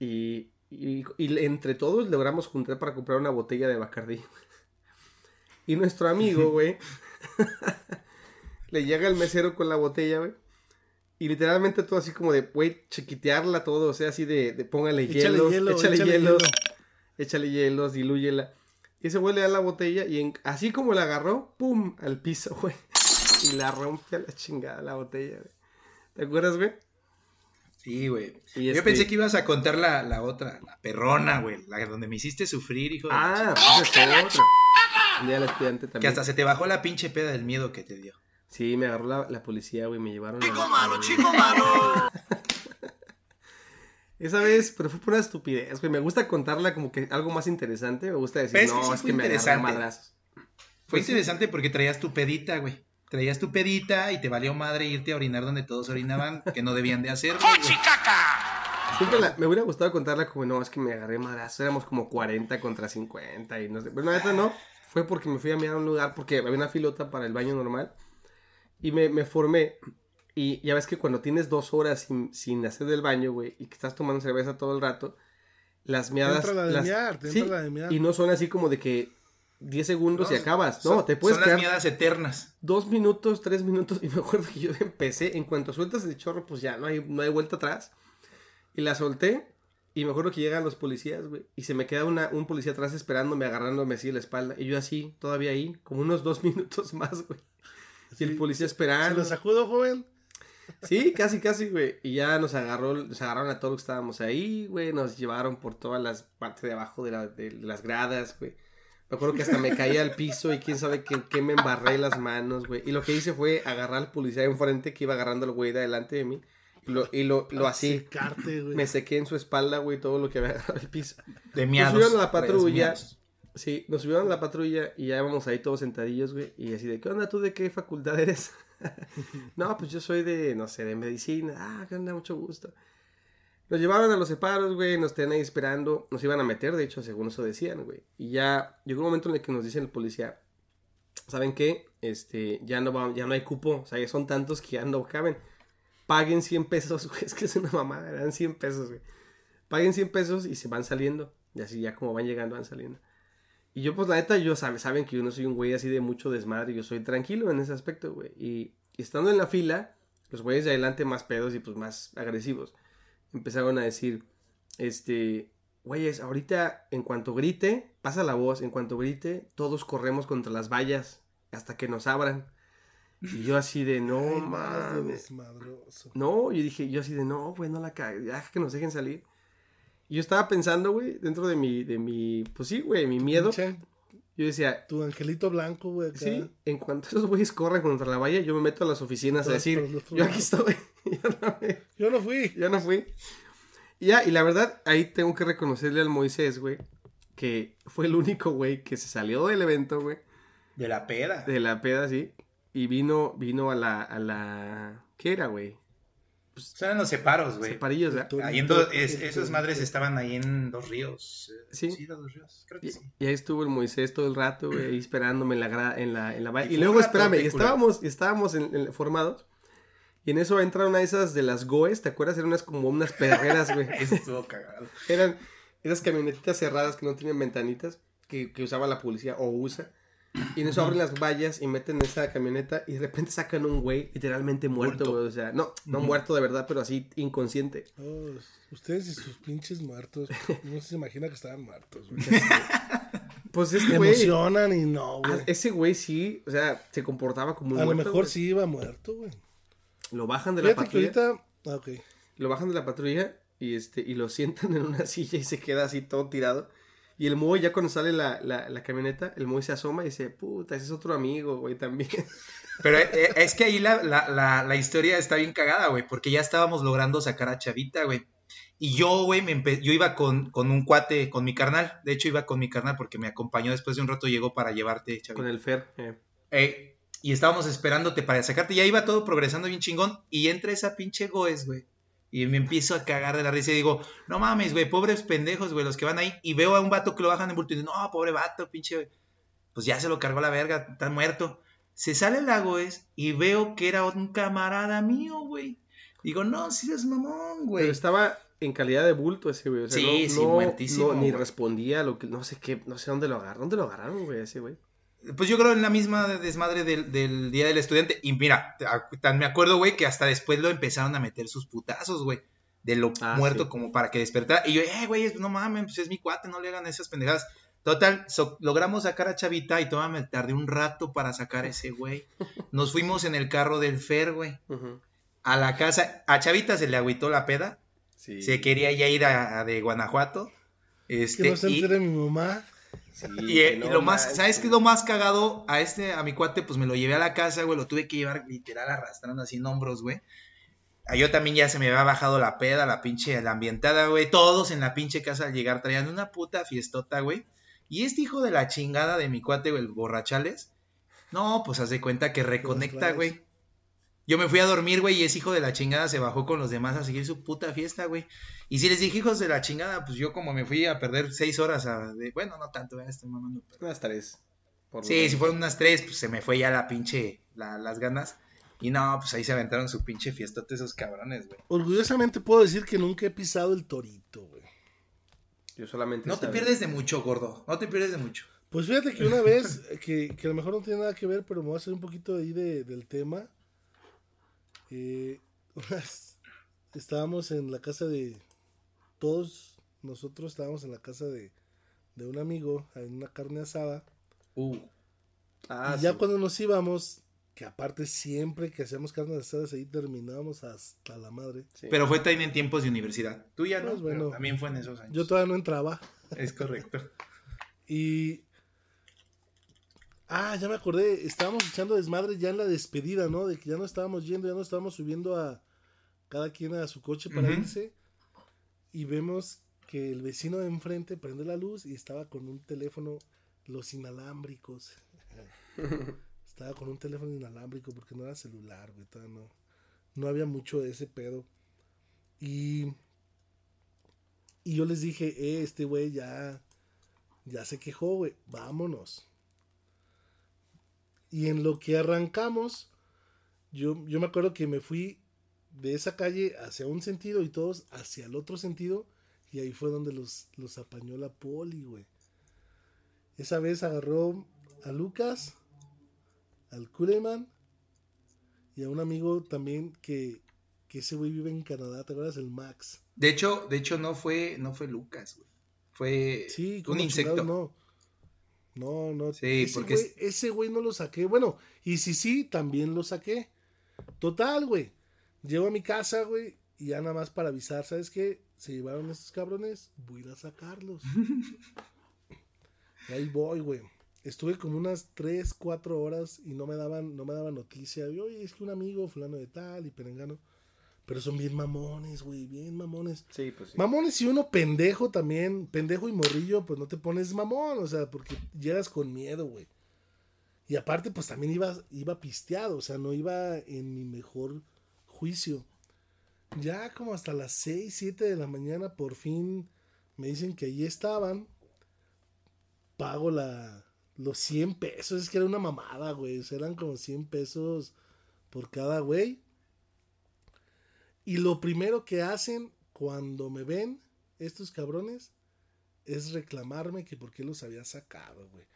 Y, y, y entre todos logramos juntar para comprar una botella de Bacardí. Y nuestro amigo, güey, le llega el mesero con la botella, güey. Y literalmente todo así como de, güey, chiquitearla todo, o sea, así de, de póngale Échale hielos, hielo, échale, échale hielos, hielo. échale hielos, dilúyela. Y ese güey le da la botella y en- así como la agarró, pum, al piso, güey. Y la rompe a la chingada la botella, güey. ¿Te acuerdas, güey? Sí, güey. Yo este- pensé que ibas a contar la, la otra, la perrona, güey, la donde me hiciste sufrir, hijo de la Ah, pues es otra. Un día al estudiante Que también. hasta se te bajó la pinche peda del miedo que te dio. Sí, me agarró la, la policía, güey, me llevaron a... Chico malo, a- chico malo. Esa vez, pero fue por una estupidez, güey. Me gusta contarla como que algo más interesante. Me gusta decir, que no, sí es que me agarré madrazos. Fue Pues sí. interesante porque traías tu pedita, güey. Traías tu pedita y te valió madre irte a orinar donde todos orinaban, que no debían de hacerlo. güey. ¡Fuchicaca! Siempre la- me hubiera gustado contarla como, no, es que me agarré madrazos. Éramos como 40 contra 50 y no sé. Pero la neta no. Fue porque me fui a mirar a un lugar porque había una filota para el baño normal. Y me, me formé. Y ya ves que cuando tienes dos horas sin, sin hacer del baño, güey, y que estás tomando cerveza todo el rato, las miadas... entra la de las- miar, te sí, entra la de miar. Y no son así como de que 10 segundos y acabas. No, Son- te puedes Son quedar las miedas eternas. dos minutos, tres minutos. Y me acuerdo que yo empecé, en cuanto sueltas el chorro, pues ya no hay, no hay vuelta atrás. Y la solté. Y me acuerdo que llegan los policías, güey. Y se me queda una, un policía atrás esperándome, agarrándome así de la espalda. Y yo así, todavía ahí, como unos dos minutos más, güey. Y el Sí. policía ¿Se esperando. lo sacudo, joven? Sí, casi, casi, güey. Y ya nos agarró, nos agarraron a todos los que estábamos ahí, güey. Nos llevaron por todas las partes de abajo de, la- de las gradas, güey. Me acuerdo que hasta me caí al piso y quién sabe qué, qué me embarré las manos, güey. Y lo que hice fue agarrar al policía enfrente que iba agarrando al güey de delante de mí. Y lo, y lo, lo así. Secarte, güey. Me sequé en su espalda, güey, todo lo que había agarrado al piso. De miados. subieron a la patrulla. Sí, nos subieron a la patrulla y ya íbamos ahí todos sentadillos, güey. Y así de, ¿qué onda tú? ¿De qué facultad eres? no, pues yo soy de, no sé, de medicina. Ah, ¿qué onda? Mucho gusto. Nos llevaron a los separos, güey, nos tenían ahí esperando. Nos iban a meter, de hecho, según eso decían, güey. Y ya llegó un momento en el que nos dice el policía, ¿saben qué? Este, ya no, va, ya no hay cupo. O sea, ya son tantos que ya no caben. Paguen 100 pesos, güey. Es que es una mamada, eran 100 pesos, güey. Paguen 100 pesos y se van saliendo. Y así ya como van llegando, van saliendo. Y yo, pues, la neta, yo sabe, saben que yo no soy un güey así de mucho desmadre. Yo soy tranquilo en ese aspecto, güey. Y, y estando en la fila, los güeyes de adelante más pedos y pues más agresivos empezaron a decir, este, güeyes, ahorita en cuanto grite, pasa la voz, en cuanto grite, todos corremos contra las vallas hasta que nos abran. Y yo así de, no mames. No, yo dije, yo así de, no, güey, no la cagues, ya que nos dejen salir. Yo estaba pensando, güey, dentro de mi, de mi, pues sí, güey, mi miedo. Pinche, Yo decía, Tu angelito blanco, güey, sí, en cuanto esos güeyes corran contra la valla, yo me meto a las oficinas a decir, yo aquí estoy, yo no, me- Yo no fui. yo no fui. Y ya, y la verdad, ahí tengo que reconocerle al Moisés, güey, que fue el único güey que se salió del evento, güey, De la peda. de la peda, sí, y vino, vino a la, a la, ¿qué era, güey? Son en los separos, güey. Separillos, ¿verdad? Ahí en do- es- esas madres estaban ahí en dos ríos. eh, Sí. Sí, dos ríos. Creo que Y, sí. y ahí estuvo el Moisés todo el rato, güey, ahí esperándome en la, en la, en la valla. Y luego, espérame, y estábamos, y estábamos en- en- formados. Y en eso entra una de esas de las Goes, ¿te acuerdas? Eran unas como unas perreras, güey. Estuvo cagado. Eran esas camionetitas cerradas que no tienen ventanitas, que, que usaba la policía o usa. Y en eso abren las vallas y meten esa camioneta y de repente sacan un güey literalmente muerto, Muerto. güey. O sea, no, no muerto de verdad, pero así inconsciente. Oh, ustedes y sus pinches muertos. No se imagina que estaban muertos, güey. Pues Se este güey, emocionan y no, ah, güey. ese güey sí, o sea, se comportaba como un A lo mejor güey. sí iba muerto, güey. Lo bajan de la Fíjate que patrulla. ahorita. Ah, ok. lo bajan de la patrulla y este y lo sientan en una silla y se queda así todo tirado. Y el Moy ya cuando sale la, la, la camioneta, el Moy se asoma y dice, puta, ese es otro amigo, güey, también. Pero eh, eh, es que ahí la, la, la, la historia está bien cagada, güey, porque ya estábamos logrando sacar a Chavita, güey. Y yo, güey, me yo iba con, con un cuate, con mi carnal. De hecho, iba con mi carnal porque me acompañó después de un rato, llegó para llevarte, Chavita. Con el Fer. eh. Eh, y estábamos esperándote para sacarte. Ya iba todo progresando bien chingón. Y entra esa pinche Goes, güey. Y me empiezo a cagar de la risa y digo, no mames, güey, pobres pendejos, güey, los que van ahí. Y veo a un vato que lo bajan en bulto y digo, no, pobre vato, pinche. Pues ya se lo cargó la verga, está muerto. Se sale la Goes y veo que era un camarada mío, güey. Digo, no, si eres mamón, güey. Pero estaba, en calidad de bulto ese güey. O sea, Sí, no, sí, no- muertísimo, no, ni respondía a lo que, no sé qué, no sé dónde lo agarraron. ¿Dónde lo agarraron, güey, ese güey? Pues yo creo en la misma desmadre del, del Día del Estudiante. Y mira, tan me acuerdo, güey, que hasta después lo empezaron a meter sus putazos, güey. De lo Ah, muerto sí. como para que despertara. Y yo, eh, güey, no mames, pues es mi cuate, no le hagan esas pendejadas. Total, so- logramos sacar a Chavita y todavía me tardé un rato para sacar a ese güey. Nos fuimos en el carro del Fer, güey. Ujú. A la casa. A Chavita se le agüitó la peda. Sí. Se quería ya ir a, a de Guanajuato. Que Este, no se y- entere mi mamá. Sí, y, eh, no lo más. ¿sabes qué es lo más cagado? A este, a mi cuate, pues me lo llevé a la casa, güey, lo tuve que llevar literal arrastrando así en hombros, güey. A yo también ya se me había bajado la peda, la pinche, la ambientada, güey. Todos en la pinche casa al llegar traían una puta fiestota, güey. Y este hijo de la chingada de mi cuate, güey, el borrachales. No, pues haz de cuenta que reconecta, güey. Yo me fui a dormir, güey, y ese hijo de la chingada se bajó con los demás a seguir su puta fiesta, güey. Y si les dije hijos de la chingada, pues yo como me fui a perder seis horas a... de- bueno, no tanto, ya estoy mamando. pero- Unas tres. por Sí, si fueron unas tres, pues se me fue ya la pinche, la- las ganas. Y no, pues ahí se aventaron su pinche fiestote esos cabrones, güey. Orgullosamente puedo decir que nunca he pisado el torito, güey. Yo solamente. No te pierdes de mucho, gordo. No te pierdes de mucho. Pues fíjate que una vez, que, que a lo mejor no tiene nada que ver, pero me voy a hacer un poquito ahí de, del tema. Eh, estábamos en la casa de todos nosotros, estábamos en la casa de, de un amigo, en una carne asada. Uh. Ah, y ya sí. cuando nos íbamos, que aparte siempre que hacíamos carnes asadas ahí terminábamos hasta la madre. Sí. Pero fue también en tiempos de universidad. Tú ya no, Pues bueno. pero también fue en esos años. Yo todavía no entraba. Es correcto. Y. Ah, ya me acordé. Estábamos echando desmadre ya en la despedida, ¿no? De que ya no estábamos yendo, ya no estábamos subiendo a cada quien a su coche para irse. Y vemos que el vecino de enfrente prende la luz y estaba con un teléfono, los inalámbricos. estaba con un teléfono inalámbrico porque no era celular, güey. no, no había mucho de ese pedo. Y. Y yo les dije, eh, este güey ya ya se quejó, güey, vámonos. Y en lo que arrancamos, yo, yo me acuerdo que me fui de esa calle hacia un sentido y todos hacia el otro sentido. Y ahí fue donde los, los apañó la poli, güey. Esa vez agarró a Lucas, al Kuleman y a un amigo también que, que ese güey vive en Canadá, ¿te acuerdas? El Max. De hecho, de hecho no fue, no fue Lucas, güey. Fue Sí, un insecto. no. No, no. Sí, ese porque güey, es- ese güey no lo saqué. Bueno, y si sí, también lo saqué. Total, güey. Llego a mi casa, güey, y ya nada más para avisar, ¿sabes qué? Se llevaron estos cabrones, voy a ir a sacarlos. y ahí voy, güey. Estuve como unas 3, 4 horas y no me daban, no me daban noticia. Y, Oye, es que un amigo, fulano de tal y perengano. Pero son bien mamones, güey, bien mamones. Sí, pues sí. Mamones y uno pendejo también, pendejo y morrillo, pues no te pones mamón, o sea, porque llegas con miedo, güey. Y aparte, pues también iba, iba pisteado, o sea, no iba en mi mejor juicio. Ya como hasta las 6, 7 de la mañana, por fin me dicen que allí estaban. Pago la, los 100 pesos, es que era una mamada, güey, o sea, eran como 100 pesos por cada güey. Y lo primero que hacen cuando me ven estos cabrones es reclamarme que por qué los había sacado, güey.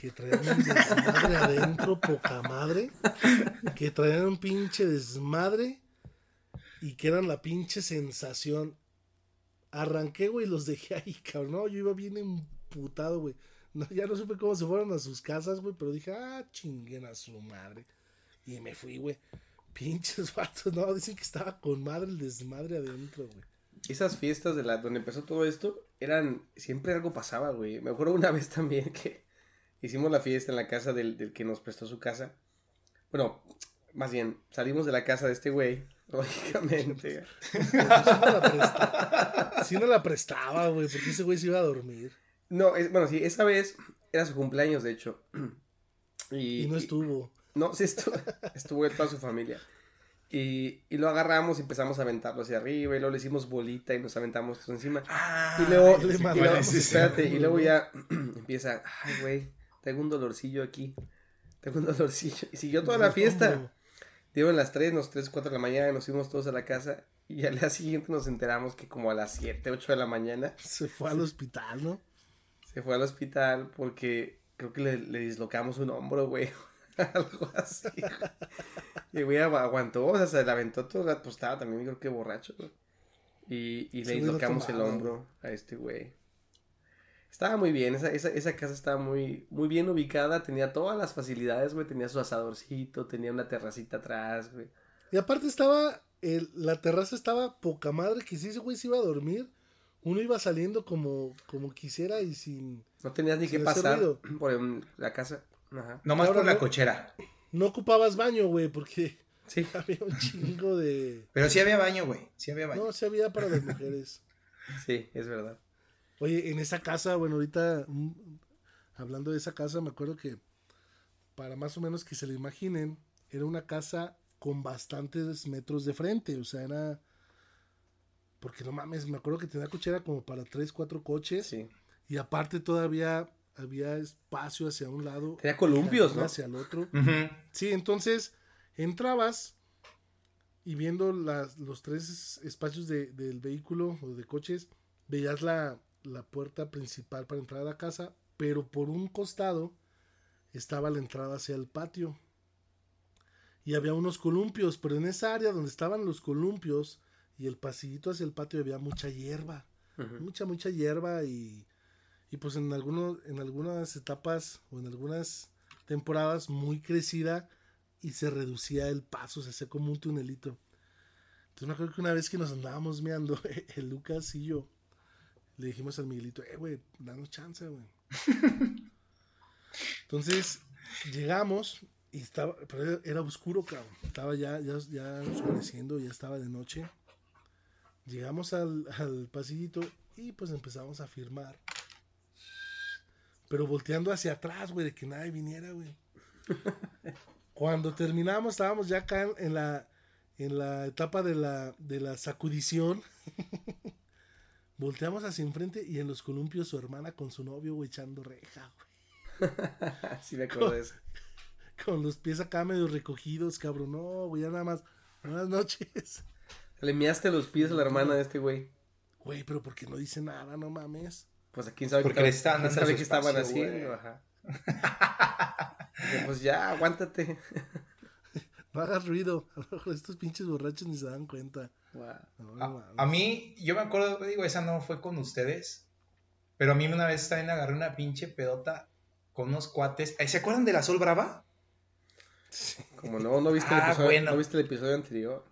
Que traían un desmadre adentro, poca madre. Que traían un pinche desmadre. Y que eran la pinche sensación. Arranqué, güey, los dejé ahí, cabrón. No, yo iba bien emputado, güey. No, ya no supe cómo se fueron a sus casas, güey. Pero dije, ah, chinguen a su madre. Y me fui, güey. Pinches vatos, no, dicen que estaba con madre el desmadre adentro, güey. Esas fiestas de la donde empezó todo esto eran siempre algo pasaba, güey. Me acuerdo una vez también que hicimos la fiesta en la casa del, del que nos prestó su casa. Bueno, más bien, salimos de la casa de este güey, lógicamente. Sí no la prestaba, sí no la prestaba, güey, porque ese güey se iba a dormir. No, es, bueno, sí, esa vez era su cumpleaños, de hecho. Y, Y no estuvo. No, sí estuvo, estuvo toda su familia. Y, y lo agarramos y empezamos a aventarlo hacia arriba y luego le hicimos bolita y nos aventamos todo encima. Ah, Y luego, y luego- ya empieza, ay, güey, tengo un dolorcillo aquí, tengo un dolorcillo. Y siguió toda la Dices, fiesta. "Hombro". Dieron las 3, nos 3, 4 de la mañana, nos fuimos todos a la casa Y al día siguiente nos enteramos que como a las 7, 8 de la mañana Se fue al hospital, ¿no? se fue al hospital porque creo que le, le dislocamos un hombro, güey. Algo así. Y güey agu- aguantó, o sea, se la aventó todo, pues estaba también creo que borracho, güey. Y, y le dislocamos el hombro a este güey. Estaba muy bien, esa, esa, esa casa estaba muy, muy bien ubicada, tenía todas las facilidades, güey, tenía su asadorcito, tenía una terracita atrás, güey. Y aparte estaba, el- la terraza estaba poca madre, que si ese güey se iba a dormir, uno iba saliendo como, como quisiera y sin... No tenías ni que pasar ruido. por la casa. Ajá. Nomás Ahora por la no. cochera. No ocupabas baño, güey, porque Sí. había un chingo de... Pero sí había baño, güey. Sí había baño. No, se había para las mujeres. Sí, es verdad. Oye, en esa casa, bueno, ahorita mm, hablando de esa casa, me acuerdo que para más o menos que se lo imaginen, era una casa con bastantes metros de frente, o sea, era... Porque no mames, me acuerdo que tenía cochera como para tres, cuatro coches Sí. y aparte todavía había espacio hacia un lado. Tenía columpios, ¿no? Hacia el otro. Sí, entonces entrabas y viendo las, los tres espacios de- del vehículo o de coches, veías la, la puerta principal para entrar a la casa, pero por un costado estaba la entrada hacia el patio. Y había unos columpios, pero en esa área donde estaban los columpios y el pasillito hacia el patio había mucha hierba mucha, mucha hierba y, y pues en, algunos, en algunas etapas o en algunas temporadas muy crecida y se reducía el paso, se hacía como un tunelito. Entonces me acuerdo que una vez que nos andábamos meando, el Lucas y yo, le dijimos al Miguelito, eh, güey, danos chance, güey. Entonces llegamos y estaba, pero era, oscuro, cabrón. Estaba ya, ya, ya oscureciendo, ya estaba de noche. Llegamos al, al pasillito y pues empezamos a firmar. Pero volteando hacia atrás, güey, de que nadie viniera, güey. Cuando terminamos, estábamos ya acá en la, en la etapa de la, de la sacudición. Volteamos hacia enfrente y en los columpios su hermana con su novio, güey, echando reja, güey. sí me acuerdo de eso. Con los pies acá medio recogidos, cabrón. No, güey, ya nada más. Buenas noches. Le miaste los pies a la hermana de este güey. Güey, pero ¿por qué no dice nada? No mames. Pues a quién sabe Porque qué, estaban quién sabe qué estaban haciendo. güey. Ajá. Dije, pues ya, aguántate. No hagas ruido. A lo mejor estos pinches borrachos ni se dan cuenta. Wow. No, no A, mí, yo me acuerdo, digo, esa no fue con ustedes, pero a mí una vez también agarré una pinche pedota con unos cuates. ¿Se acuerdan de la Sol Brava? Como no, no viste, el Ah, episodio, bueno. no viste el episodio anterior.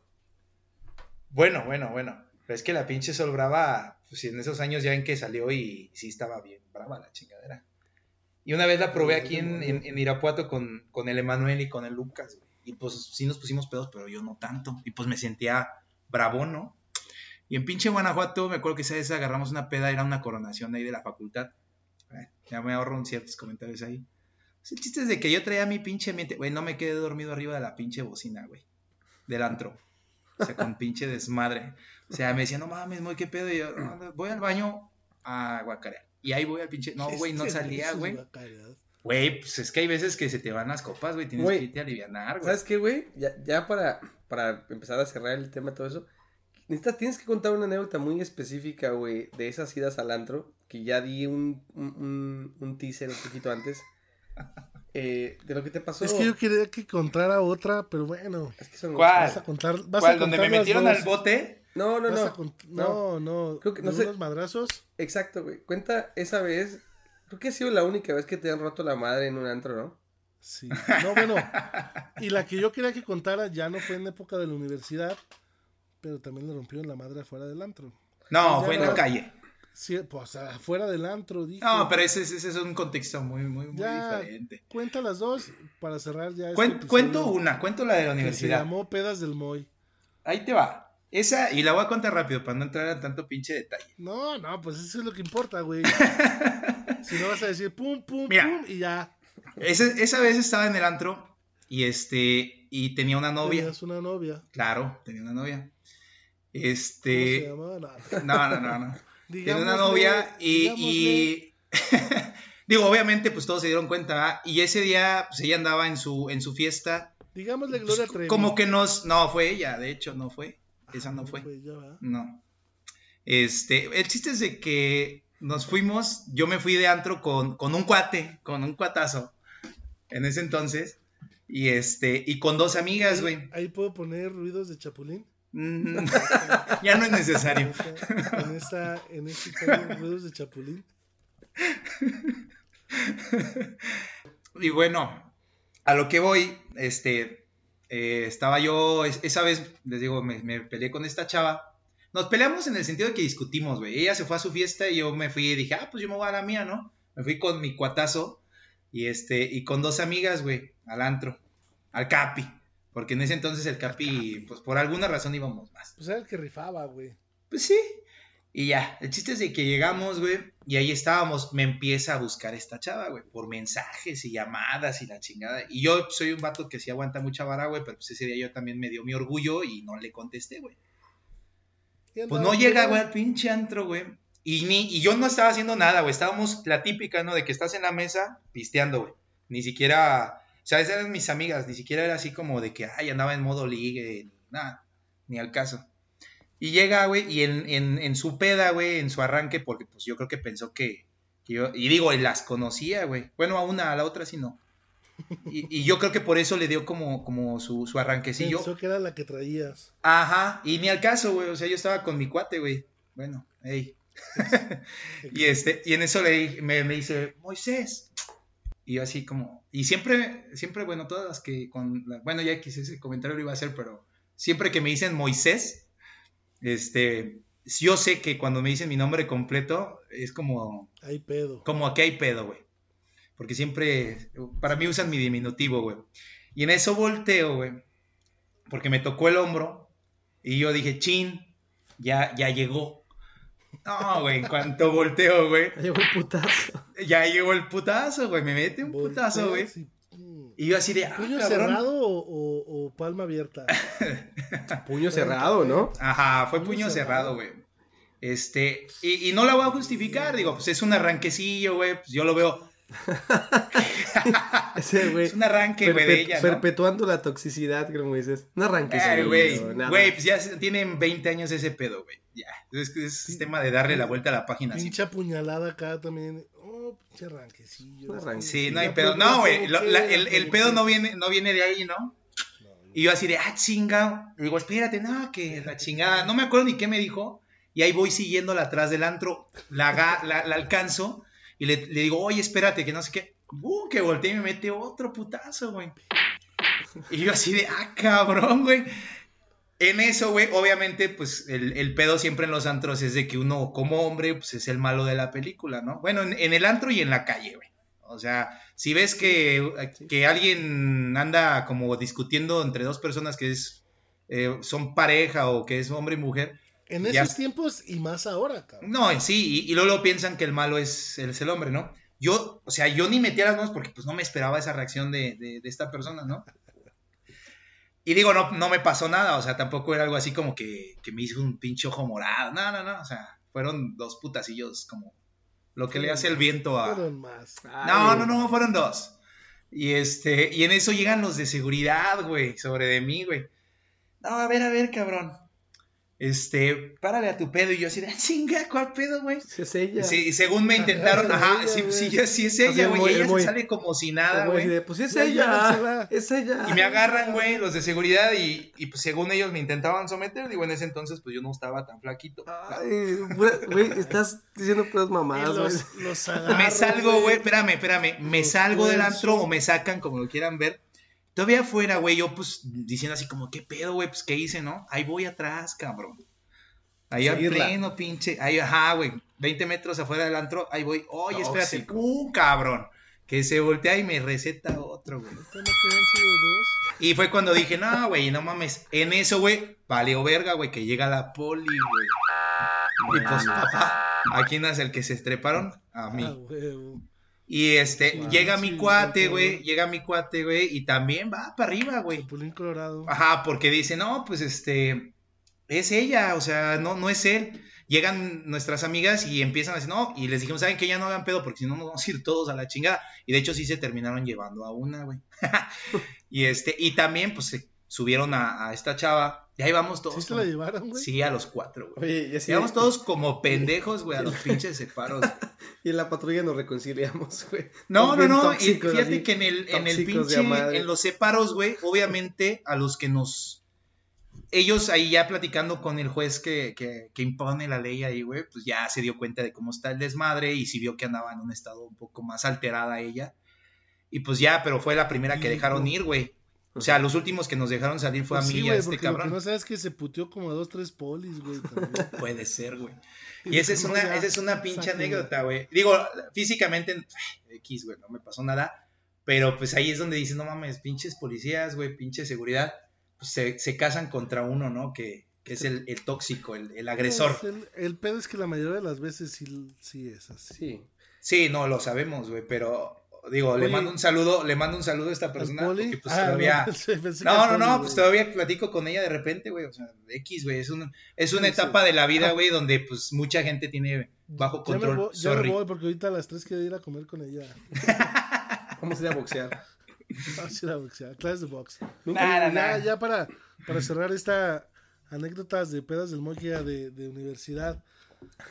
Bueno, bueno, bueno. Pero es que la pinche Sol Brava, pues en esos años ya en que salió y sí estaba bien brava la chingadera. Y una vez la probé aquí en, en- en Irapuato con, con el Emanuel y con el Lucas, güey. Y pues sí nos pusimos pedos, pero yo no tanto. Y pues me sentía bravo, ¿no? Y en pinche Guanajuato, me acuerdo que esa vez agarramos una peda, era una coronación ahí de la facultad. Eh, ya me ahorro un ciertos comentarios ahí. Pues el chiste es de que yo traía mi pinche mente, güey, no me quedé dormido arriba de la pinche bocina, güey. Del antro. O sea, con pinche desmadre. O sea, me decía, no mames, muy qué pedo. Y yo, "No, no, voy al baño a guacarear. Y ahí voy al pinche. No, güey, no Este, salía, güey. Güey, pues es que hay veces que se te van las copas, güey. Tienes que irte a alivianar, güey. ¿Sabes qué, güey? Ya, ya para, para empezar a cerrar el tema todo eso, necesitas, tienes que contar una anécdota muy específica, güey, de esas idas al antro, que ya di un, un, un- un teaser un poquito antes, eh, de lo que te pasó. Es que yo quería que contara otra, pero bueno. Es que son- ¿Cuál? Vas a contar. Vas ¿Cuál? a ¿Donde contar me las metieron dos. al bote? No, no, no. no, no. Creo que- no ¿De sé. unos madrazos? Exacto, güey. Cuenta esa vez, creo que ha sido la única vez que te han roto la madre en un antro, ¿no? Sí. No, bueno. Y la que yo quería que contara ya no fue en época de la universidad, pero también le rompieron la madre afuera del antro. No, Ya fue en la no. calle. Sí, pues afuera del antro, dije. No, pero ese, ese es un contexto muy, muy, muy Ya. diferente. Cuenta las dos para cerrar ya. este Cuen- episodio cuento una, cuento la de la Que se universidad. llamó Pedas del Moy. Ahí te va. Esa, y la voy a contar rápido para no entrar en tanto pinche detalle. No, no, pues eso es lo que importa, güey. si no vas a decir pum, pum, Mira. pum, y ya. Ese- esa vez estaba en el antro y este, y tenía una novia. Tenías una novia. Claro, tenía una novia. ¿Cómo se Este, llamaba? No. no, no, no, Tenía una novia y, digo, obviamente, pues todos se dieron cuenta, ¿verdad? y ese día, pues ella andaba en su, en su fiesta, Digámosle pues, Gloria Trevi. como que nos, no fue ella, de hecho, no fue, esa no fue. ya va. No. Este, el chiste es de que nos fuimos, yo me fui de antro con, con un cuate, con un cuatazo, en ese entonces, y este, y con dos amigas, güey. Ahí puedo poner ruidos de chapulín. Ya no es necesario. En esa, en ese ruidos de chapulín. Y bueno, a lo que voy, este, eh, estaba yo, es- esa vez, les digo, me, me peleé con esta chava. Nos peleamos en el sentido de que discutimos, güey. Ella se fue a su fiesta y yo me fui y dije, ah, pues yo me voy a la mía, ¿no? Me fui con mi cuatazo y este, y con dos amigas, güey, al antro, al Capi. Porque en ese entonces el Capi, pues por alguna razón íbamos más. Pues era el que rifaba, güey. Pues sí. Y ya, el chiste es de que llegamos, güey, y ahí estábamos, me empieza a buscar esta chava, güey, por mensajes y llamadas y la chingada. Y yo soy un vato que sí aguanta mucha vara, güey, pero pues ese día yo también me dio mi orgullo y no le contesté, güey. Pues no llega, güey, al pinche antro, güey. Y, ni, y yo no estaba haciendo nada, güey. Estábamos la típica, ¿no? De que estás en la mesa pisteando, güey. Ni siquiera, sea, esas eran mis amigas. Ni siquiera era así como de que, ay, andaba en modo ligue, ni nada. Ni al caso. Y llega, güey, y en, en, en su peda, güey, en su arranque, porque pues yo creo que pensó que, que yo, y digo, y las conocía, güey. Bueno, a una, a la otra sí no. Y, y yo creo que por eso le dio como, como su, su arranquecillo. Pensó que era la que traías. Ajá, y ni al caso, güey. O sea, yo estaba con mi cuate, güey. Bueno, hey. y este, y en eso le me, me dice, Moisés. Y yo así como, y siempre, siempre, bueno, todas las que con, la- bueno, ya quise ese comentario lo iba a hacer, pero siempre que me dicen Moisés, este, yo sé que cuando me dicen mi nombre completo, es como, Hay pedo. como aquí hay pedo, güey. Porque siempre, para mí usan mi diminutivo, güey. Y en eso volteo, güey. Porque me tocó el hombro. Y yo dije, chin, ya, ya llegó. No, güey, en cuanto volteo, güey. Llegó el putazo. Ya llegó el putazo, güey. Me mete un putazo, güey. Y. Y yo así de, ah, ¿Puño cabrón. cerrado o, o- o palma abierta? Puño cerrado, ¿no? Ajá, fue Puño puño cerrado. güey. Este, y, y no la voy a justificar, digo, pues es un arranquecillo, güey, pues yo lo veo, Ese güey. es un arranque, güey, de ella, ¿no? Perpetuando la toxicidad, como dices. No arranques. Ay, ahí, güey, güey, pues ya tienen 20 años ese pedo, güey. Ya, es, es Sí. tema de darle la vuelta a la página. sí. Pinche apuñalada acá también. Pinche arranquecillo. Un arranque. Sí, Sí, no hay pedo. No, güey, el, pedo no viene, no viene de ahí, ¿no? Y yo así de, ah, chinga. Le digo, espérate, no, que la chingada. No me acuerdo ni qué me dijo. Y ahí voy siguiéndola atrás del antro. La, la, la alcanzo. Y le, le digo, oye, espérate, que no sé qué. Uh, que volteé y me mete otro putazo, güey. Y yo así de, ah, cabrón, güey. En eso, güey, obviamente, pues el, el pedo siempre en los antros es de que uno, como hombre, pues es el malo de la película, ¿no? Bueno, en, en el antro y en la calle, güey. O sea, si ves que, que alguien anda como discutiendo entre dos personas que es, eh, son pareja o que es hombre y mujer, En Ya esos tiempos y más ahora, cabrón. no, en sí, y, y luego piensan que el malo es, es el hombre, ¿no? Yo, o sea, yo ni metía las manos porque pues no me esperaba esa reacción de, de- de esta persona, ¿no? Y digo, no, no me pasó nada, o sea, tampoco era algo así como que, que me hizo un pinche ojo morado, no, no, no, o sea, fueron dos putacillos como lo que le hace el viento a... Fueron más. Ay, No, no, no, fueron dos. Y este, y en eso llegan los de seguridad, güey, sobre de mí, güey. No, a ver, a ver, cabrón. Este, párale a tu pedo. Y yo así de, "Ah, chinga, ¿cuál pedo, güey? Sí, es ella. Sí, y según me intentaron, Ajá, sí, sí, ya- sí es ella, el güey. y Ella se sale como si nada, güey. de, pues es Ya, ya, ella. se va. Es ella. Y me agarran, güey, los de seguridad y, y pues según ellos me intentaban someter. Digo, en ese entonces pues yo no estaba tan flaquito. Ay, güey, estás diciendo puras mamadas, güey. los, los agarro, Me salgo, güey, espérame, espérame. Me salgo del antro o me sacan, como lo quieran ver. Todavía afuera, güey, yo pues diciendo así como, ¿qué pedo, güey? Pues, ¿qué hice, no? Ahí voy atrás, cabrón. Ahí al pleno, pinche. Ahí, ajá, güey. 20 metros afuera del antro, ahí voy. Oye, espérate, un cabrón. Que se voltea y me receta otro, güey. Y fue cuando dije, no, güey, no mames. En eso, güey, valió verga, güey, que llega la poli, güey. Y pues, papá, ¿a quién es el que se estreparon? A mí. Y este, llega sí, mi cuate, sí, güey, llega mi cuate, güey, y también va para arriba, güey. Chapulín Colorado. Ajá, porque dice, no, pues este, es ella, o sea, no, no es él. Llegan nuestras amigas y empiezan a decir, no, y les dijimos, ¿saben que Ya no hagan pedo porque si no nos vamos a ir todos a la chingada. Y de hecho sí se terminaron llevando a una, güey. y este, y también, pues, subieron a, a esta chava, y ahí vamos todos. ¿Sí se la llevaron, güey? Sí, a los cuatro, güey. Oye, y así. Íbamos todos como pendejos, güey, a los pinches separos. Y en la patrulla nos reconciliamos, güey. No, no, no. Y tóxicos, fíjate así. que en el, en el pinche, en los separos, güey, obviamente a los que nos. Ellos ahí ya platicando con el juez que, que, que impone la ley ahí, güey, pues ya se dio cuenta de cómo está el desmadre y si vio que andaba en un estado un poco más alterada ella. Y pues ya, pero fue la primera que dejaron ir, güey. O sea, los últimos que nos dejaron salir fue Pues a mí sí, y a este porque lo que cabrón. no sabes es que se puteó como a dos, tres polis, güey. Puede ser, güey. Y esa es No, una, ya, esa es una pinche anécdota, güey. Digo, físicamente, X, güey, no me pasó nada. Pero pues ahí es donde dices, no mames, pinches policías, güey, pinche seguridad, pues se, se casan contra uno, ¿no? Que, que es el, el tóxico, el, el agresor. Pues, el, el pedo es que la mayoría de las veces sí, sí es así. Sí. Sí, no, lo sabemos, güey, pero digo, le mando un saludo, le mando un saludo a esta ¿Al persona, poli? porque pues Ah, todavía... no, No, no, pues todavía platico con ella de repente, güey, o sea, X, güey, es, un, es una Sí, sí. etapa de la vida, güey, donde pues mucha gente tiene bajo Ya me, control, voy, ya me voy porque ahorita a las 3 quiero ir a comer con ella. Vamos a ir a boxear. Vamos a ir a boxear, clases de box. Nada, ya, nada. ya para, para cerrar esta anécdotas de pedas del Moquia de, de universidad.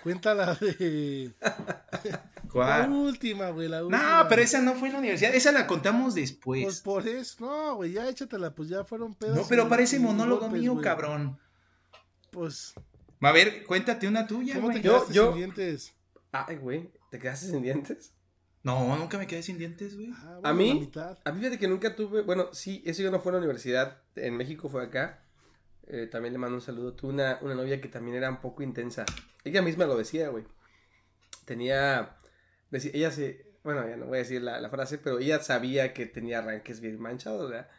Cuéntala de la ¿Cuál? última, güey, la última. No, pero esa no fue en la universidad, esa la contamos Pues después. por eso, no, güey, ya échatela, pues ya fueron pedas. No, pero parece monólogo golpes, mío, güey. cabrón. Pues, A ver, cuéntate una tuya, ¿cómo te güey. Yo- quedaste yo- sin dientes? Ay, güey, ¿te quedaste sin dientes? No, nunca me quedé sin dientes, güey. Ah, ¿A mí? A mí fíjate que nunca tuve, bueno, sí, eso yo no fue en la universidad, en México fue acá. Eh, también le mando un saludo. Tuve una, una novia que también era un poco intensa. Ella misma lo decía, güey. Tenía, decía, ella se, bueno, ya no voy a decir la, la frase, pero ella sabía que tenía arranques bien manchados, ¿verdad?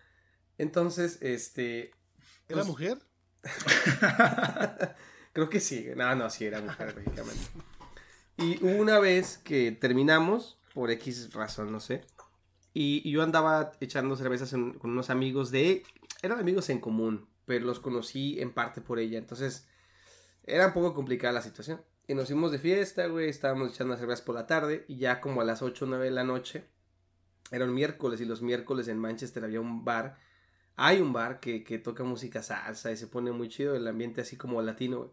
Entonces, este, ¿Era pues- mujer? Creo que sí. No, no, sí, era mujer, lógicamente. Y una vez que terminamos, por X razón, no sé. Y, y yo andaba echando cervezas en- con unos amigos de... Eran amigos en común, pero los conocí en parte por ella. Entonces, era un poco complicada la situación. Y nos fuimos de fiesta, güey. Estábamos echando las cervezas por la tarde. Y ya como a las 8 o 9 de la noche, era un miércoles. Y los miércoles en Manchester había un bar. Hay un bar que, que toca música salsa y se pone muy chido. El ambiente así como latino, güey.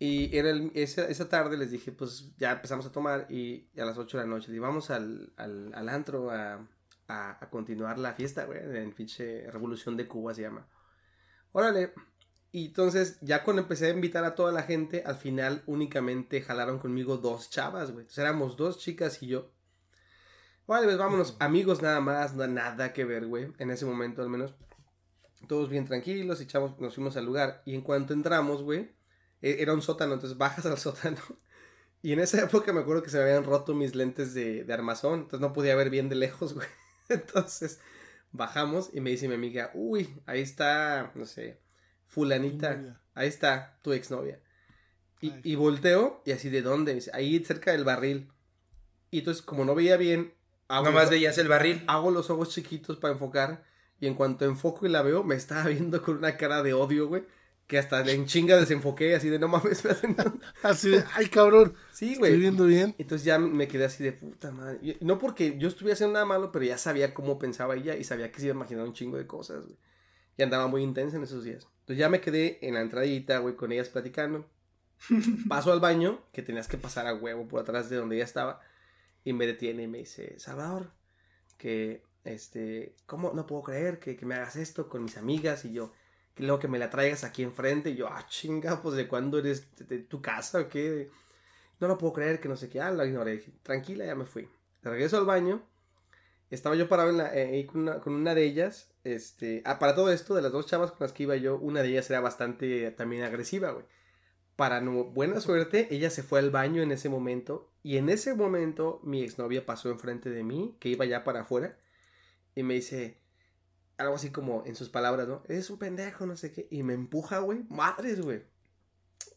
Y era esa, esa tarde les dije, pues ya empezamos a tomar y a las 8 de la noche, y vamos al, al, al antro a, a, a continuar la fiesta, güey, en pinche Revolución de Cuba se llama. Órale. Y entonces, ya cuando empecé a invitar a toda la gente, al final únicamente jalaron conmigo dos chavas, güey. Entonces éramos dos chicas y yo. Vale, pues vámonos, amigos nada más, no, nada que ver, güey, en ese momento al menos. Todos bien tranquilos, echamos, nos fuimos al lugar y en cuanto entramos, güey, e- era un sótano, entonces bajas al sótano. Y en esa época me acuerdo que se me habían roto mis lentes de, de armazón, entonces no podía ver bien de lejos, güey. Entonces bajamos y me dice mi amiga, uy, ahí está, no sé, fulanita, ahí está tu exnovia. Y, y volteo y así, ¿de dónde? Me dice, ahí cerca del barril. Y entonces como no veía bien, hago, Nomás los, veías el barril. hago los ojos chiquitos para enfocar y en cuanto enfoco y la veo, me estaba viendo con una cara de odio, güey. Que hasta en chinga desenfoqué, así de no mames. me hacen- Así de, ay, cabrón, Sí, estoy güey. viendo bien. Entonces ya me quedé así de puta madre. Y no porque yo estuviera haciendo nada malo, pero ya sabía cómo pensaba ella y sabía que se iba a imaginar un chingo de cosas, güey. Y andaba muy intensa en esos días. Entonces ya me quedé en la entradita, güey, con ellas platicando. Paso al baño, que tenías que pasar a huevo por atrás de donde ella estaba. Y me detiene y me dice, Salvador, que, este, ¿cómo? No puedo creer que, que me hagas esto con mis amigas y yo, luego que me la traigas aquí enfrente. Y yo, ah, chinga, pues de cuándo eres de, tu casa o qué. No lo puedo creer, que no sé qué. Ah, la ignoré. Tranquila, ya me fui. Regreso al baño. Estaba yo parado en eh, con, una, con una de ellas. Este, ah, para todo esto, de las dos chavas con las que iba yo, una de ellas era bastante también agresiva, güey. Para buena suerte, ella se fue al baño en ese momento. Y en ese momento, mi exnovia pasó enfrente de mí, que iba ya para afuera. Y me dice, algo así como en sus palabras, ¿no? Eres un pendejo, no sé qué. Y me empuja, güey. Madres, güey.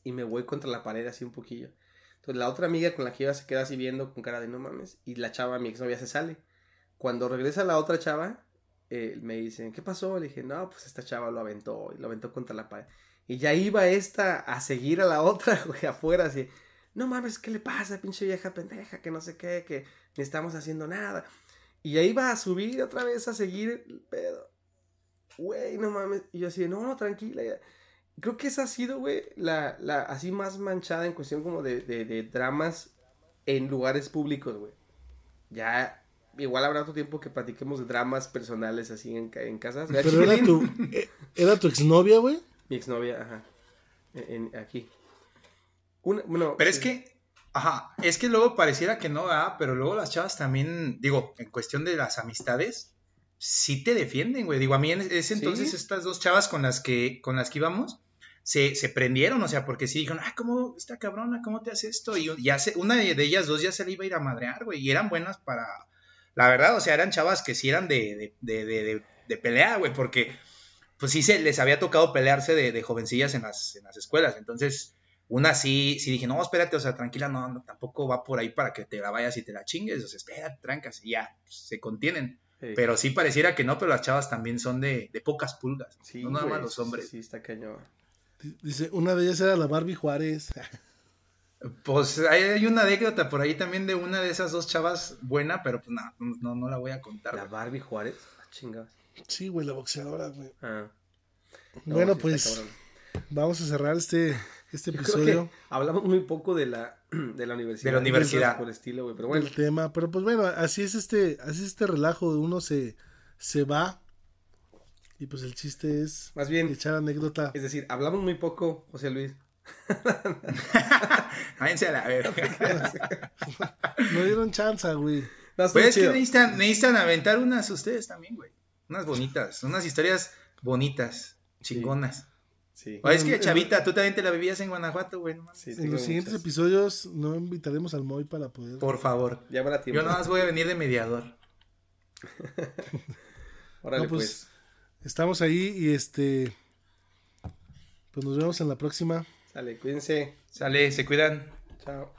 Y me voy contra la pared así un poquillo. Entonces la otra amiga con la que iba se queda así viendo con cara de no mames. Y la chava, mi exnovia, se sale. Cuando regresa la otra chava, eh, me dicen, ¿qué pasó? Le dije, no, pues esta chava lo aventó. Y lo aventó contra la pared. Y ya iba esta a seguir a la otra, güey, afuera, así. No mames, ¿qué le pasa, pinche vieja pendeja? Que no sé qué, que ni estamos haciendo nada. Y ahí iba a subir otra vez a seguir el pedo. Güey, no mames. Y yo así, no, no, tranquila. ya. Creo que esa ha sido, güey, la, la así más manchada en cuestión como de, de, de dramas en lugares públicos, güey. Ya, igual habrá otro tiempo que platiquemos de dramas personales así en, en casas. Pero era tu, eh, era tu exnovia, güey. Mi exnovia, ajá. En, en- aquí. Una, bueno, Pero sí. es que, ajá, es que luego pareciera que no, ¿verdad? Pero luego las chavas también, digo, en cuestión de las amistades, sí te defienden, güey. Digo, a mí en ese entonces Sí. estas dos chavas con las que, con las que íbamos, se, se prendieron, o sea, porque sí dijeron, ah, ¿cómo, esta cabrona, cómo te hace esto? Y ya se, una de, ellas dos ya se le iba a ir a madrear, güey, y eran buenas para, la verdad, o sea, eran chavas que sí eran de, de, de, de, de- de pelea, güey, porque pues sí se les había tocado pelearse de, de jovencillas en las, en las escuelas, entonces una sí, sí dije, no, espérate, o sea, tranquila, no, no, tampoco va por ahí para que te la vayas y te la chingues, o sea, espérate, trancas, y ya, pues, se contienen. Sí. Pero sí pareciera que no, pero las chavas también son de, de pocas pulgas, Sí, no nada más los hombres. Sí, está cañón. Dice, una de ellas era la Barbie Juárez. Pues hay, hay una anécdota por ahí también de una de esas dos chavas buena, pero pues no, no, no la voy a contar. La. Barbie Juárez. Ah, chingados. Sí, güey, la boxeadora, güey. Ah. No, bueno, sí pues vamos a cerrar este, este Yo creo episodio que hablamos muy poco de la, de la universidad. De la universidad. Por el estilo, güey. Pero bueno, del tema. Pero pues bueno, así es este, así es este relajo. Uno se, se va. Y pues el chiste es más bien, echar anécdota. es decir, hablamos muy poco, José Luis. Váyanse a la verga. No dieron chance, güey. No, Pues es que chido. necesitan, necesitan aventar unas ustedes también, güey. Unas bonitas, unas historias bonitas, chingonas. Sí. O es que, Chavita, tú también te la vivías en Guanajuato, güey. no sí, En los siguientes muchas. episodios no invitaremos al Moy para poder. Por favor. Ya habrá tiempo. Yo nada más voy a venir de mediador. Órale, No, pues. pues, Estamos ahí y este. Pues nos vemos en la próxima. Sale, cuídense. Sale, se cuidan. Chao.